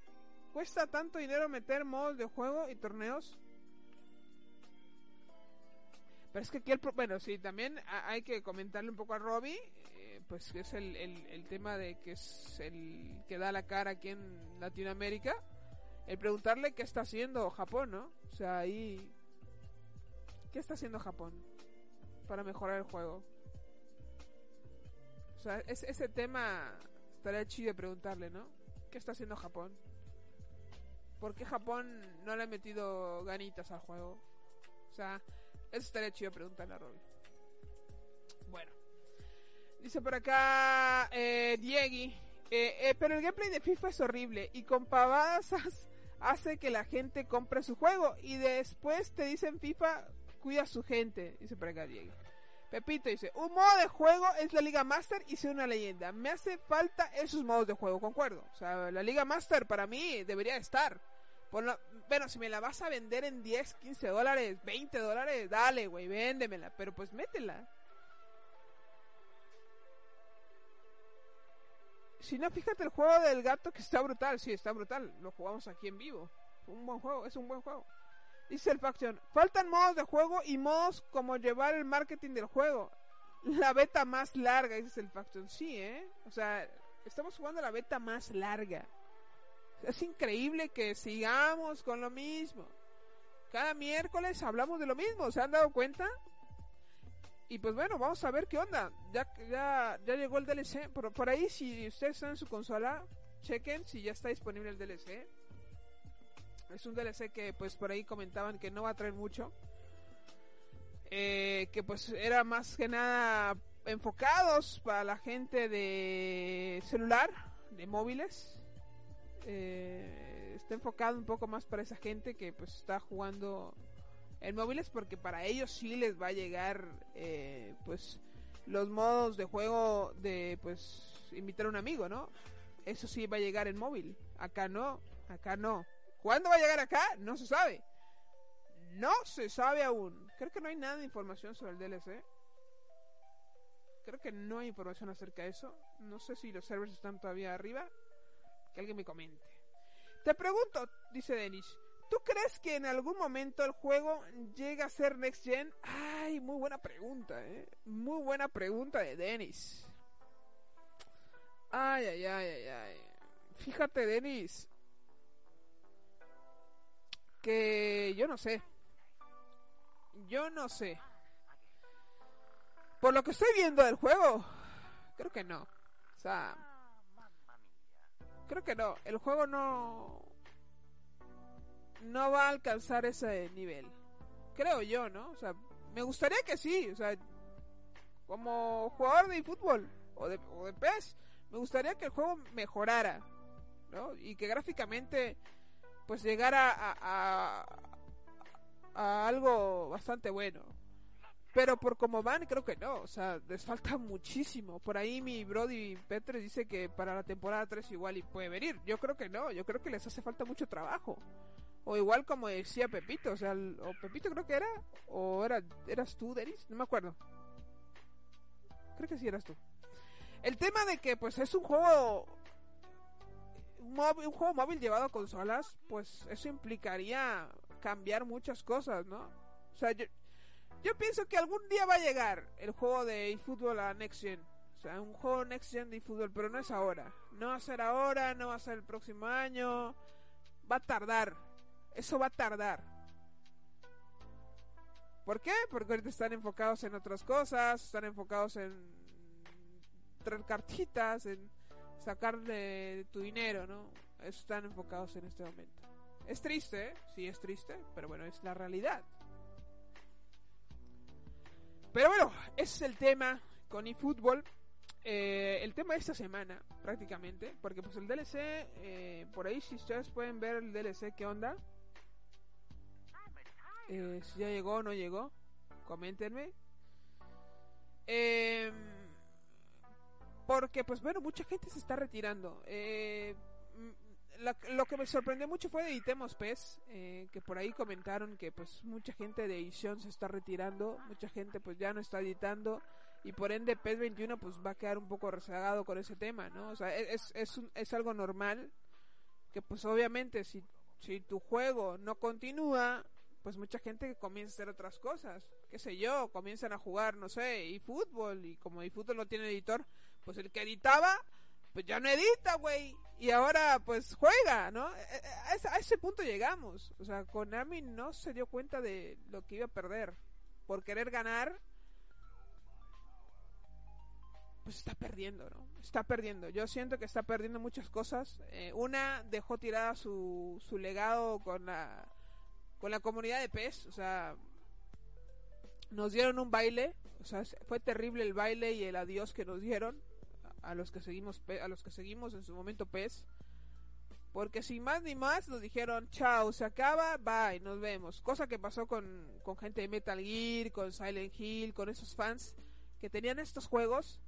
¿cuesta tanto dinero meter modos de juego y torneos? Pero es que aquí el... Bueno, sí, también hay que comentarle un poco a Robbie, eh, pues que es el, el, tema de que es el que da la cara aquí en Latinoamérica. El preguntarle qué está haciendo Japón, ¿no? O sea, ahí... ¿Qué está haciendo Japón para mejorar el juego? O sea, es, ese tema estaría chido preguntarle, ¿no? ¿Qué está haciendo Japón? ¿Por qué Japón no le ha metido ganitas al juego? O sea, eso estaría chido preguntarle a Robbie. Bueno. Dice por acá eh, Diegui. Eh, eh, pero el gameplay de FIFA es horrible y con pavadas hace que la gente compre su juego y después te dicen FIFA cuida a su gente. Dice por acá Diegui. Pepito dice, un modo de juego es la Liga Master y soy una leyenda. Me hace falta esos modos de juego, concuerdo. O sea, la Liga Master para mí debería estar. bueno, si me la vas a vender en 10, 15 dólares, 20 dólares, dale, güey, véndemela. Pero pues métela. Si no, fíjate el juego del gato que está brutal. Sí, está brutal. Lo jugamos aquí en vivo. Un buen juego, es un buen juego. Dice el Faction, faltan modos de juego y modos como llevar el marketing del juego. La beta más larga, dice el Faction. Sí, ¿eh? O sea, estamos jugando la beta más larga. Es increíble que sigamos con lo mismo. Cada miércoles hablamos de lo mismo, ¿se han dado cuenta? Y pues bueno, vamos a ver qué onda. Ya, ya, ya llegó el DLC. Por, por ahí, si ustedes están en su consola, chequen si ya está disponible el DLC. Es un DLC que pues por ahí comentaban que no va a traer mucho. Eh, que pues era más que nada enfocados para la gente de celular, de móviles. Eh, está enfocado un poco más para esa gente que pues está jugando en móviles porque para ellos sí les va a llegar eh, pues los modos de juego de pues invitar a un amigo, ¿no? Eso sí va a llegar en móvil. Acá no, acá no. ¿Cuándo va a llegar acá? No se sabe. No se sabe aún. Creo que no hay nada de información sobre el DLC. Creo que no hay información acerca de eso. No sé si los servers están todavía arriba. Que alguien me comente. Te pregunto, dice Denis. ¿Tú crees que en algún momento el juego llega a ser Next Gen? Ay, muy buena pregunta, ¿eh? Muy buena pregunta de Denis. Ay, ay, ay, ay, ay. Fíjate, Denis que yo no sé. Yo no sé. Por lo que estoy viendo del juego, creo que no. O sea, creo que no. El juego no no va a alcanzar ese nivel. Creo yo, ¿no? O sea, me gustaría que sí, o sea, como jugador de fútbol o de, o de PES, me gustaría que el juego mejorara, ¿no? Y que gráficamente pues llegar a, a, algo bastante bueno. Pero por como van, creo que no. O sea, les falta muchísimo. Por ahí mi Brody Petre dice que para la temporada 3 igual y puede venir. Yo creo que no. Yo creo que les hace falta mucho trabajo. O igual como decía Pepito. O sea, o Pepito creo que era. O era, eras tú, Denis. No me acuerdo. Creo que sí eras tú. El tema de que pues es un juego un, juego móvil llevado a consolas, pues eso implicaría cambiar muchas cosas, ¿no? O sea, yo, yo pienso que algún día va a llegar el juego de eFootball a Next Gen. O sea, un juego Next Gen de eFootball, pero no es ahora. No va a ser ahora, no va a ser el próximo año. Va a tardar. Eso va a tardar. ¿Por qué? Porque ahorita están enfocados en otras cosas, están enfocados en traer cartitas, en sacarle tu dinero, ¿no? Están enfocados en este momento. Es triste, ¿eh? sí es triste, pero bueno, es la realidad. Pero bueno, ese es el tema con eFootball. Eh, el tema de esta semana, prácticamente. Porque pues el DLC, eh, por ahí si ustedes pueden ver el DLC, ¿qué onda? Eh, si ya llegó o no llegó, coméntenme. Eh, porque, pues bueno, mucha gente se está retirando. Eh, mm, lo que me sorprendió mucho fue de Itemos eh, que por ahí comentaron que pues mucha gente de edición se está retirando, mucha gente pues ya no está editando y por ende PES 21 pues va a quedar un poco rezagado con ese tema, ¿no? O sea, es, es, es algo normal que pues obviamente si, si tu juego no continúa, pues mucha gente comienza a hacer otras cosas, qué sé yo, comienzan a jugar, no sé, y fútbol, y como y fútbol no tiene editor, pues el que editaba, pues ya no edita, güey, y ahora pues juega, ¿no? E, e, a ese punto llegamos, o sea, Konami no se dio cuenta de lo que iba a perder, por querer ganar, pues está perdiendo, ¿no? Está perdiendo. Yo siento que está perdiendo muchas cosas. Eh, una, dejó tirada su, su legado con la con la comunidad de PES, o sea, nos dieron un baile, o sea, fue terrible el baile y el adiós que nos dieron a los que seguimos a los que seguimos en su momento PES. Porque sin más ni más nos dijeron, chao, se acaba, bye, nos vemos. Cosa que pasó con, con gente de Metal Gear, con Silent Hill, con esos fans que tenían estos juegos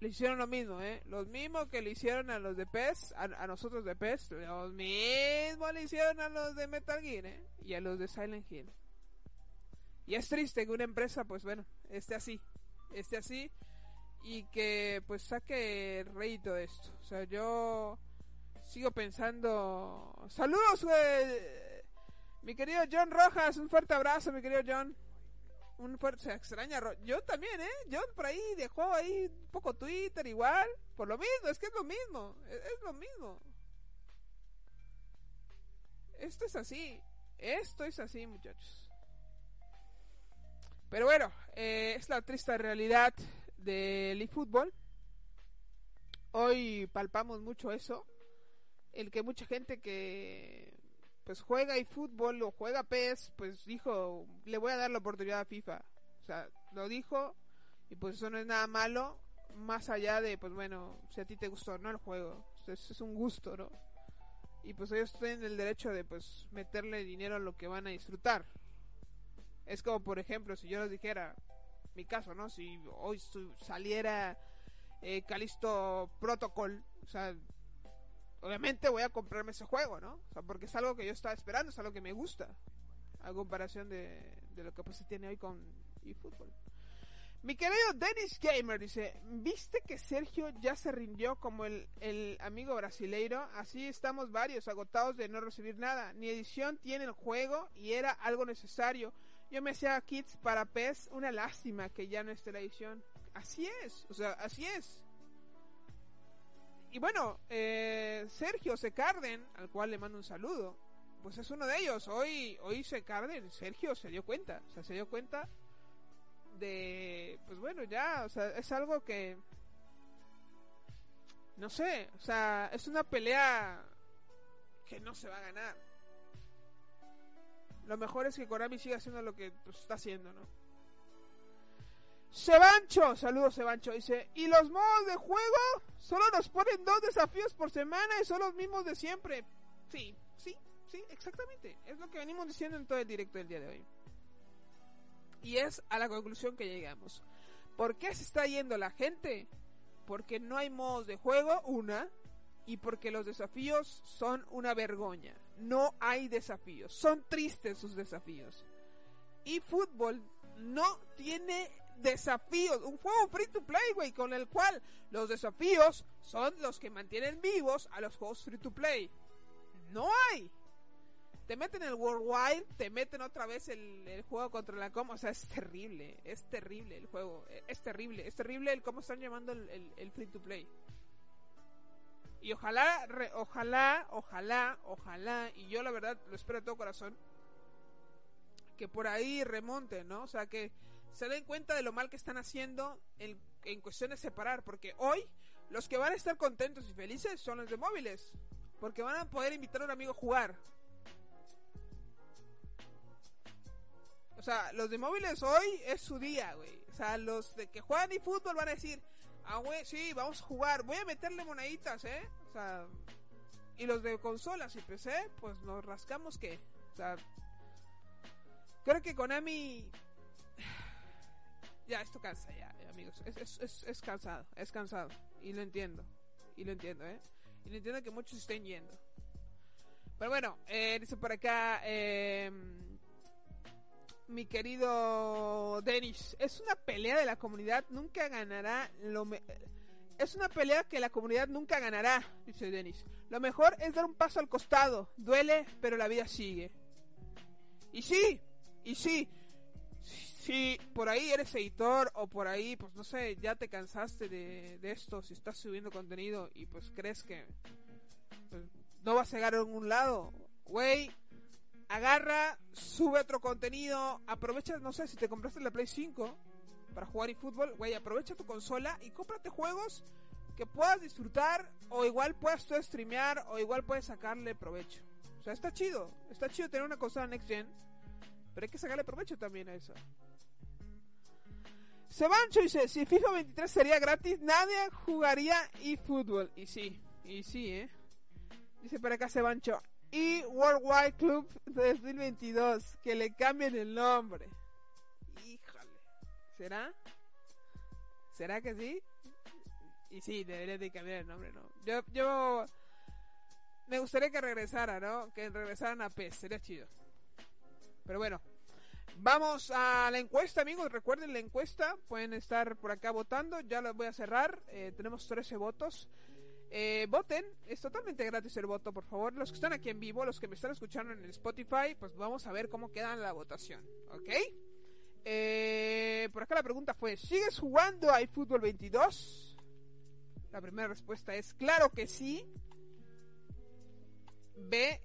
le hicieron lo mismo, ¿eh? Los mismos que le hicieron a los de PES, a, nosotros de PES, los mismos le hicieron a los de Metal Gear, ¿eh? Y a los de Silent Hill. Y es triste que una empresa, pues bueno, esté así, esté así y que pues saque rédito de esto. O sea, yo sigo pensando... Saludos, güey. Mi querido John Rojas, un fuerte abrazo, mi querido John un fuerte, se extraña. Yo también, ¿eh? Yo por ahí dejó ahí un poco Twitter igual. Por lo mismo, es que es lo mismo. Es, es lo mismo. Esto es así. Esto es así, muchachos. Pero bueno, eh, es la triste realidad del eFootball. Hoy palpamos mucho eso. El que mucha gente que pues juega fútbol o juega PES, pues dijo, le voy a dar la oportunidad a FIFA. O sea, lo dijo y pues eso no es nada malo, más allá de, pues bueno, si a ti te gustó no el juego, es, es un gusto, ¿no? Y pues ellos tienen el derecho de pues meterle dinero a lo que van a disfrutar. Es como, por ejemplo, si yo les dijera, mi caso, ¿no? Si hoy saliera eh, Calisto Protocol, o sea, obviamente voy a comprarme ese juego, ¿no? O sea, porque es algo que yo estaba esperando, es algo que me gusta. A comparación de, lo que pues se tiene hoy con eFootball. Mi querido Dennis Gamer dice, ¿viste que Sergio ya se rindió como el, el amigo brasileiro? Así estamos varios agotados de no recibir nada. Ni edición tiene el juego y era algo necesario. Yo me hacía kits para PES, una lástima que ya no esté la edición. Así es, o sea, así es y bueno, eh, Sergio Secarden, al cual le mando un saludo, pues es uno de ellos. Hoy, hoy Secarden, Sergio se dio cuenta, o sea, se dio cuenta de, pues bueno, ya, o sea, es algo que, no sé, o sea, es una pelea que no se va a ganar. Lo mejor es que Konami siga haciendo lo que pues, está haciendo, ¿no? Sebancho, saludos Sebancho, dice, ¿y los modos de juego? Solo nos ponen dos desafíos por semana y son los mismos de siempre. Sí, sí, sí, exactamente. Es lo que venimos diciendo en todo el directo del día de hoy. Y es a la conclusión que llegamos. ¿Por qué se está yendo la gente? Porque no hay modos de juego, una, y porque los desafíos son una vergüenza. No hay desafíos, son tristes sus desafíos. Y fútbol no tiene desafíos, un juego free to play, güey, con el cual los desafíos son los que mantienen vivos a los juegos free to play. No hay. Te meten el Worldwide, te meten otra vez el, juego contra la com, o sea, es terrible, es terrible el juego, es terrible, es terrible el cómo están llamando el, free to play. Y ojalá, ojalá, ojalá, ojalá, y yo la verdad lo espero de todo corazón, que por ahí remonte, ¿no? O sea, que se den cuenta de lo mal que están haciendo en, en cuestión de separar, porque hoy los que van a estar contentos y felices son los de móviles, porque van a poder invitar a un amigo a jugar. O sea, los de móviles hoy es su día, güey. O sea, los de que juegan y fútbol van a decir, ah, güey, sí, vamos a jugar, voy a meterle moneditas, ¿eh? O sea, y los de consolas y PC, pues nos rascamos que, o sea, creo que Konami ya, esto cansa ya, amigos. Es, es, es, cansado, es cansado. Y lo entiendo. Y lo entiendo, ¿eh? Y lo entiendo que muchos estén yendo. Pero bueno, eh, dice por acá, eh, mi querido Denis, es una pelea de la comunidad, nunca ganará lo es una pelea que la comunidad nunca ganará, dice Denis. Lo mejor es dar un paso al costado, duele, pero la vida sigue. Y sí, y sí, si por ahí eres editor o por ahí, pues no sé, ya te cansaste de, de esto, si estás subiendo contenido y pues crees que pues, no vas a llegar a ningún lado, güey, agarra, sube otro contenido, aprovecha, no sé, si te compraste la Play 5 para jugar y fútbol, güey, aprovecha tu consola y cómprate juegos que puedas disfrutar o igual puedas tú streamear o igual puedes sacarle provecho. O sea, está chido, está chido tener una consola Next Gen, pero hay que sacarle provecho también a eso. Sebancho dice, si FIFA 23 sería gratis, nadie jugaría eFootball. Y sí, y sí, ¿eh? Dice para acá Sebancho, y Worldwide Club 2022, que le cambien el nombre. Híjole, ¿será? ¿Será que sí? Y sí, debería de cambiar el nombre, ¿no? Yo, yo me gustaría que regresara, ¿no? Que regresaran a PES, sería chido. Pero bueno, vamos a la encuesta, amigos. Recuerden la encuesta, pueden estar por acá votando. Ya la voy a cerrar. Eh, tenemos 13 votos. Eh, voten, es totalmente gratis el voto, por favor. Los que están aquí en vivo, los que me están escuchando en el Spotify, pues vamos a ver cómo queda la votación, ¿ok? Eh, por acá la pregunta fue, ¿sigues jugando a iFootball 22? La primera respuesta es, claro que sí. B,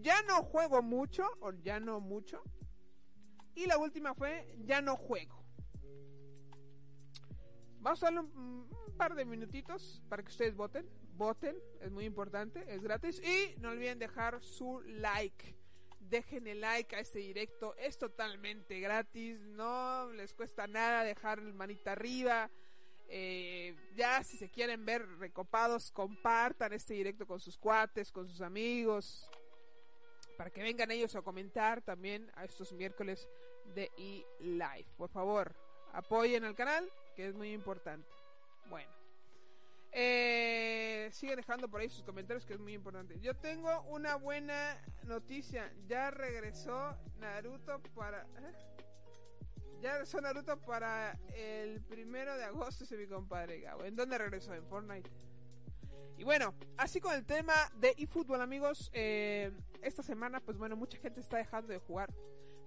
ya no juego mucho, o ya no mucho. Y la última fue, ya no juego. Vamos a darle un, un par de minutitos para que ustedes voten voten, es muy importante, es gratis. Y no olviden dejar su like. Dejen el like a este directo, es totalmente gratis, no les cuesta nada dejar el manita arriba. Eh, ya si se quieren ver recopados, compartan este directo con sus cuates, con sus amigos, para que vengan ellos a comentar también a estos miércoles de eLive. Por favor, apoyen al canal, que es muy importante. Bueno. Eh, sigue dejando por ahí sus comentarios que es muy importante. Yo tengo una buena noticia. Ya regresó Naruto para... ¿eh? Ya regresó Naruto para el primero de agosto, ese mi compadre Gabo. ¿En dónde regresó? En Fortnite. Y bueno, así con el tema de eFootball, amigos. Eh, esta semana, pues bueno, mucha gente está dejando de jugar.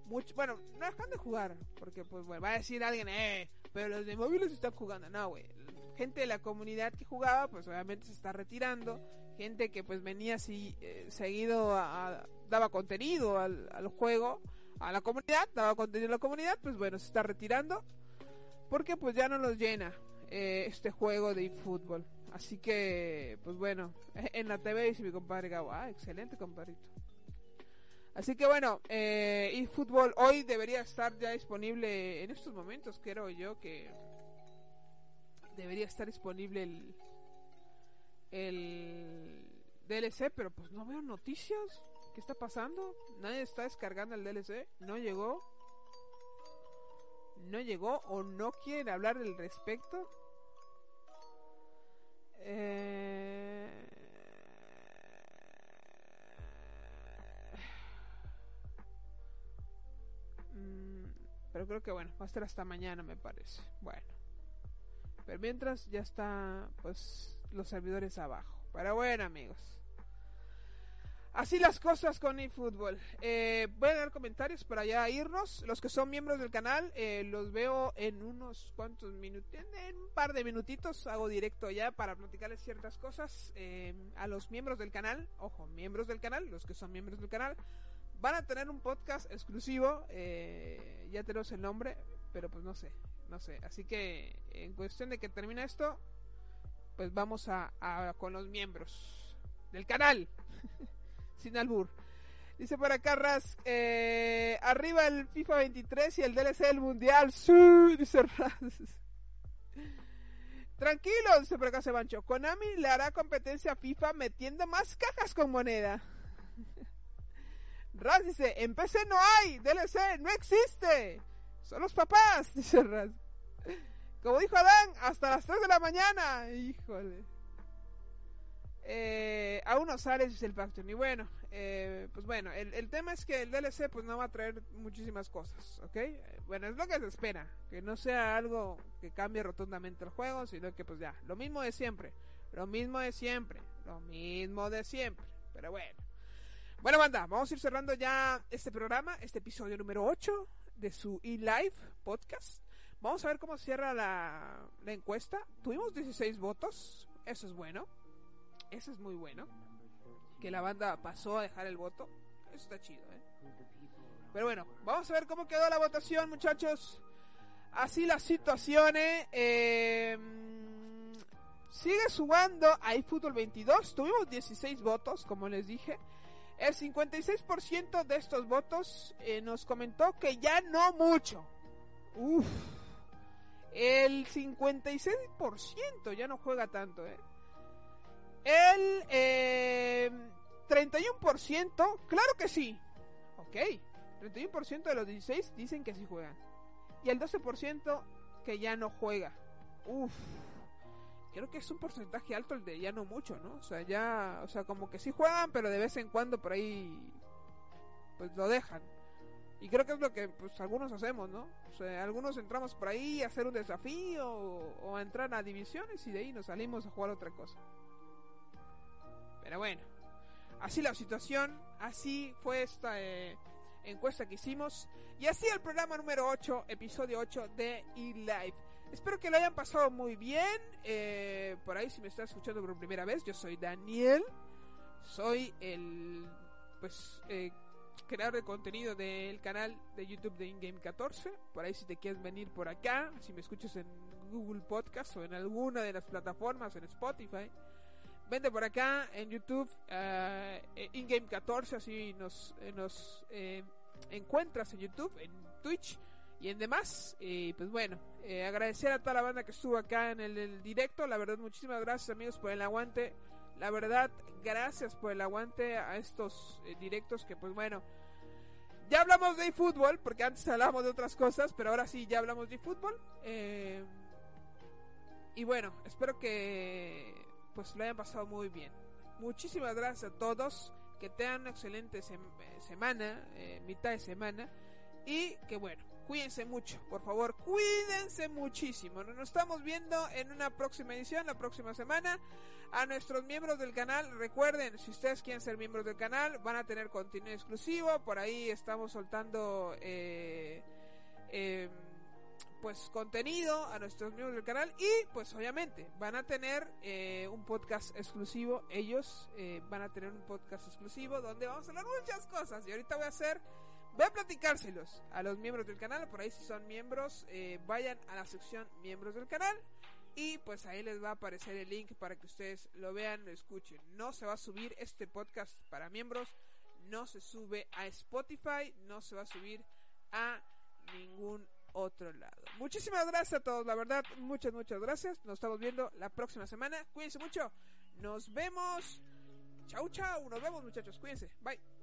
Mucho, bueno, no dejan de jugar. Porque, pues bueno, va a decir alguien, eh, pero los de móviles están jugando. No, güey gente de la comunidad que jugaba, pues obviamente se está retirando. Gente que pues venía así eh, seguido a, daba contenido al, al, juego, a la comunidad, daba contenido a la comunidad, pues bueno, se está retirando. Porque pues ya no los llena eh, este juego de eFootball. Así que, pues bueno, en la TV dice mi compadre Gabo, ah, excelente compadrito. Así que bueno, eh, eFootball hoy debería estar ya disponible en estos momentos, creo yo que debería estar disponible el, el DLC, pero pues no veo noticias. ¿Qué está pasando? Nadie está descargando el DLC. No llegó. No llegó o no quieren hablar del respecto. Eh... Mm, pero creo que bueno, va a estar hasta mañana me parece. Bueno. Pero mientras ya está pues los servidores abajo. Pero bueno amigos. Así las cosas con eFootball. Eh, voy a dar comentarios para ya irnos. Los que son miembros del canal, eh, los veo en unos cuantos minutos, en un par de minutitos. Hago directo ya para platicarles ciertas cosas. Eh, a los miembros del canal, ojo, miembros del canal, los que son miembros del canal, van a tener un podcast exclusivo. Eh, ya tenemos el nombre, pero pues no sé no sé. Así que en cuestión de que termine esto, pues vamos a, con los miembros del canal. Sin albur. Dice por acá Raz, eh, arriba el FIFA 23 y el DLC del Mundial. ¡Sí! Dice Raz. Tranquilo, dice por acá Sebancho. Konami le hará competencia a FIFA metiendo más cajas con moneda. Raz dice, en PC no hay, DLC no existe. Son los papás, dice Raz. Como dijo Adán, hasta las 3 de la mañana. Híjole. Eh, aún no sale, el Faction. Y bueno, eh, pues bueno, el, el, tema es que el DLC pues no va a traer muchísimas cosas, ¿ok? Bueno, es lo que se espera. Que no sea algo que cambie rotundamente el juego, sino que pues ya, lo mismo de siempre. Lo mismo de siempre. Lo mismo de siempre. Pero bueno. Bueno, banda, vamos a ir cerrando ya este programa, este episodio número 8 de su eLive podcast. Vamos a ver cómo cierra la, la encuesta. Tuvimos 16 votos, eso es bueno. Eso es muy bueno. Que la banda pasó a dejar el voto. Eso está chido, ¿eh? Pero bueno, vamos a ver cómo quedó la votación, muchachos. Así las situaciones. Eh, sigue sumando a iFootball 22. Tuvimos 16 votos, como les dije. El 56% de estos votos eh, nos comentó que ya no mucho. Uf. El 56% ya no juega tanto, ¿eh? El eh, 31%, claro que sí. Ok. 31% de los 16 dicen que sí juegan. Y el 12% que ya no juega. Uf. Creo que es un porcentaje alto el de ya no mucho, ¿no? O sea, ya, o sea, como que sí juegan, pero de vez en cuando por ahí pues lo dejan. Y creo que es lo que pues algunos hacemos, ¿no? O sea, algunos entramos por ahí a hacer un desafío o, a entrar a divisiones y de ahí nos salimos a jugar otra cosa. Pero bueno, así la situación, así fue esta eh, encuesta que hicimos y así el programa número 8, episodio 8 de eLive. Espero que lo hayan pasado muy bien. Eh, por ahí si me estás escuchando por primera vez, yo soy Daniel. Soy el pues eh, creador de contenido del canal de YouTube de InGame 14. Por ahí si te quieres venir por acá, si me escuchas en Google Podcast o en alguna de las plataformas, en Spotify. Vente por acá en YouTube, uh, InGame 14, así nos, eh, nos eh, encuentras en YouTube, en Twitch y en demás. Y pues bueno, eh, agradecer a toda la banda que estuvo acá en el, directo. La verdad, muchísimas gracias amigos por el aguante. La verdad, gracias por el aguante a estos eh, directos que pues bueno. Ya hablamos de fútbol, porque antes hablábamos de otras cosas, pero ahora sí ya hablamos de fútbol. Eh, y bueno, espero que pues lo hayan pasado muy bien. Muchísimas gracias a todos. Que tengan una excelente sem semana, eh, mitad de semana. Y que bueno, cuídense mucho, por favor, cuídense muchísimo. Nos estamos viendo en una próxima edición, la próxima semana. A nuestros miembros del canal, recuerden, si ustedes quieren ser miembros del canal, van a tener contenido exclusivo. Por ahí estamos soltando eh, eh, pues contenido a nuestros miembros del canal y pues obviamente van a tener eh, un podcast exclusivo. Ellos eh, van a tener un podcast exclusivo donde vamos a hablar muchas cosas. Y ahorita voy a hacer Voy a platicárselos a los miembros del canal, por ahí si son miembros, eh, vayan a la sección miembros del canal y pues ahí les va a aparecer el link para que ustedes lo vean, lo escuchen. No se va a subir este podcast para miembros, no se sube a Spotify, no se va a subir a ningún otro lado. Muchísimas gracias a todos, la verdad, muchas, muchas gracias. Nos estamos viendo la próxima semana. Cuídense mucho. Nos vemos. Chau, chau. Nos vemos, muchachos. Cuídense. Bye.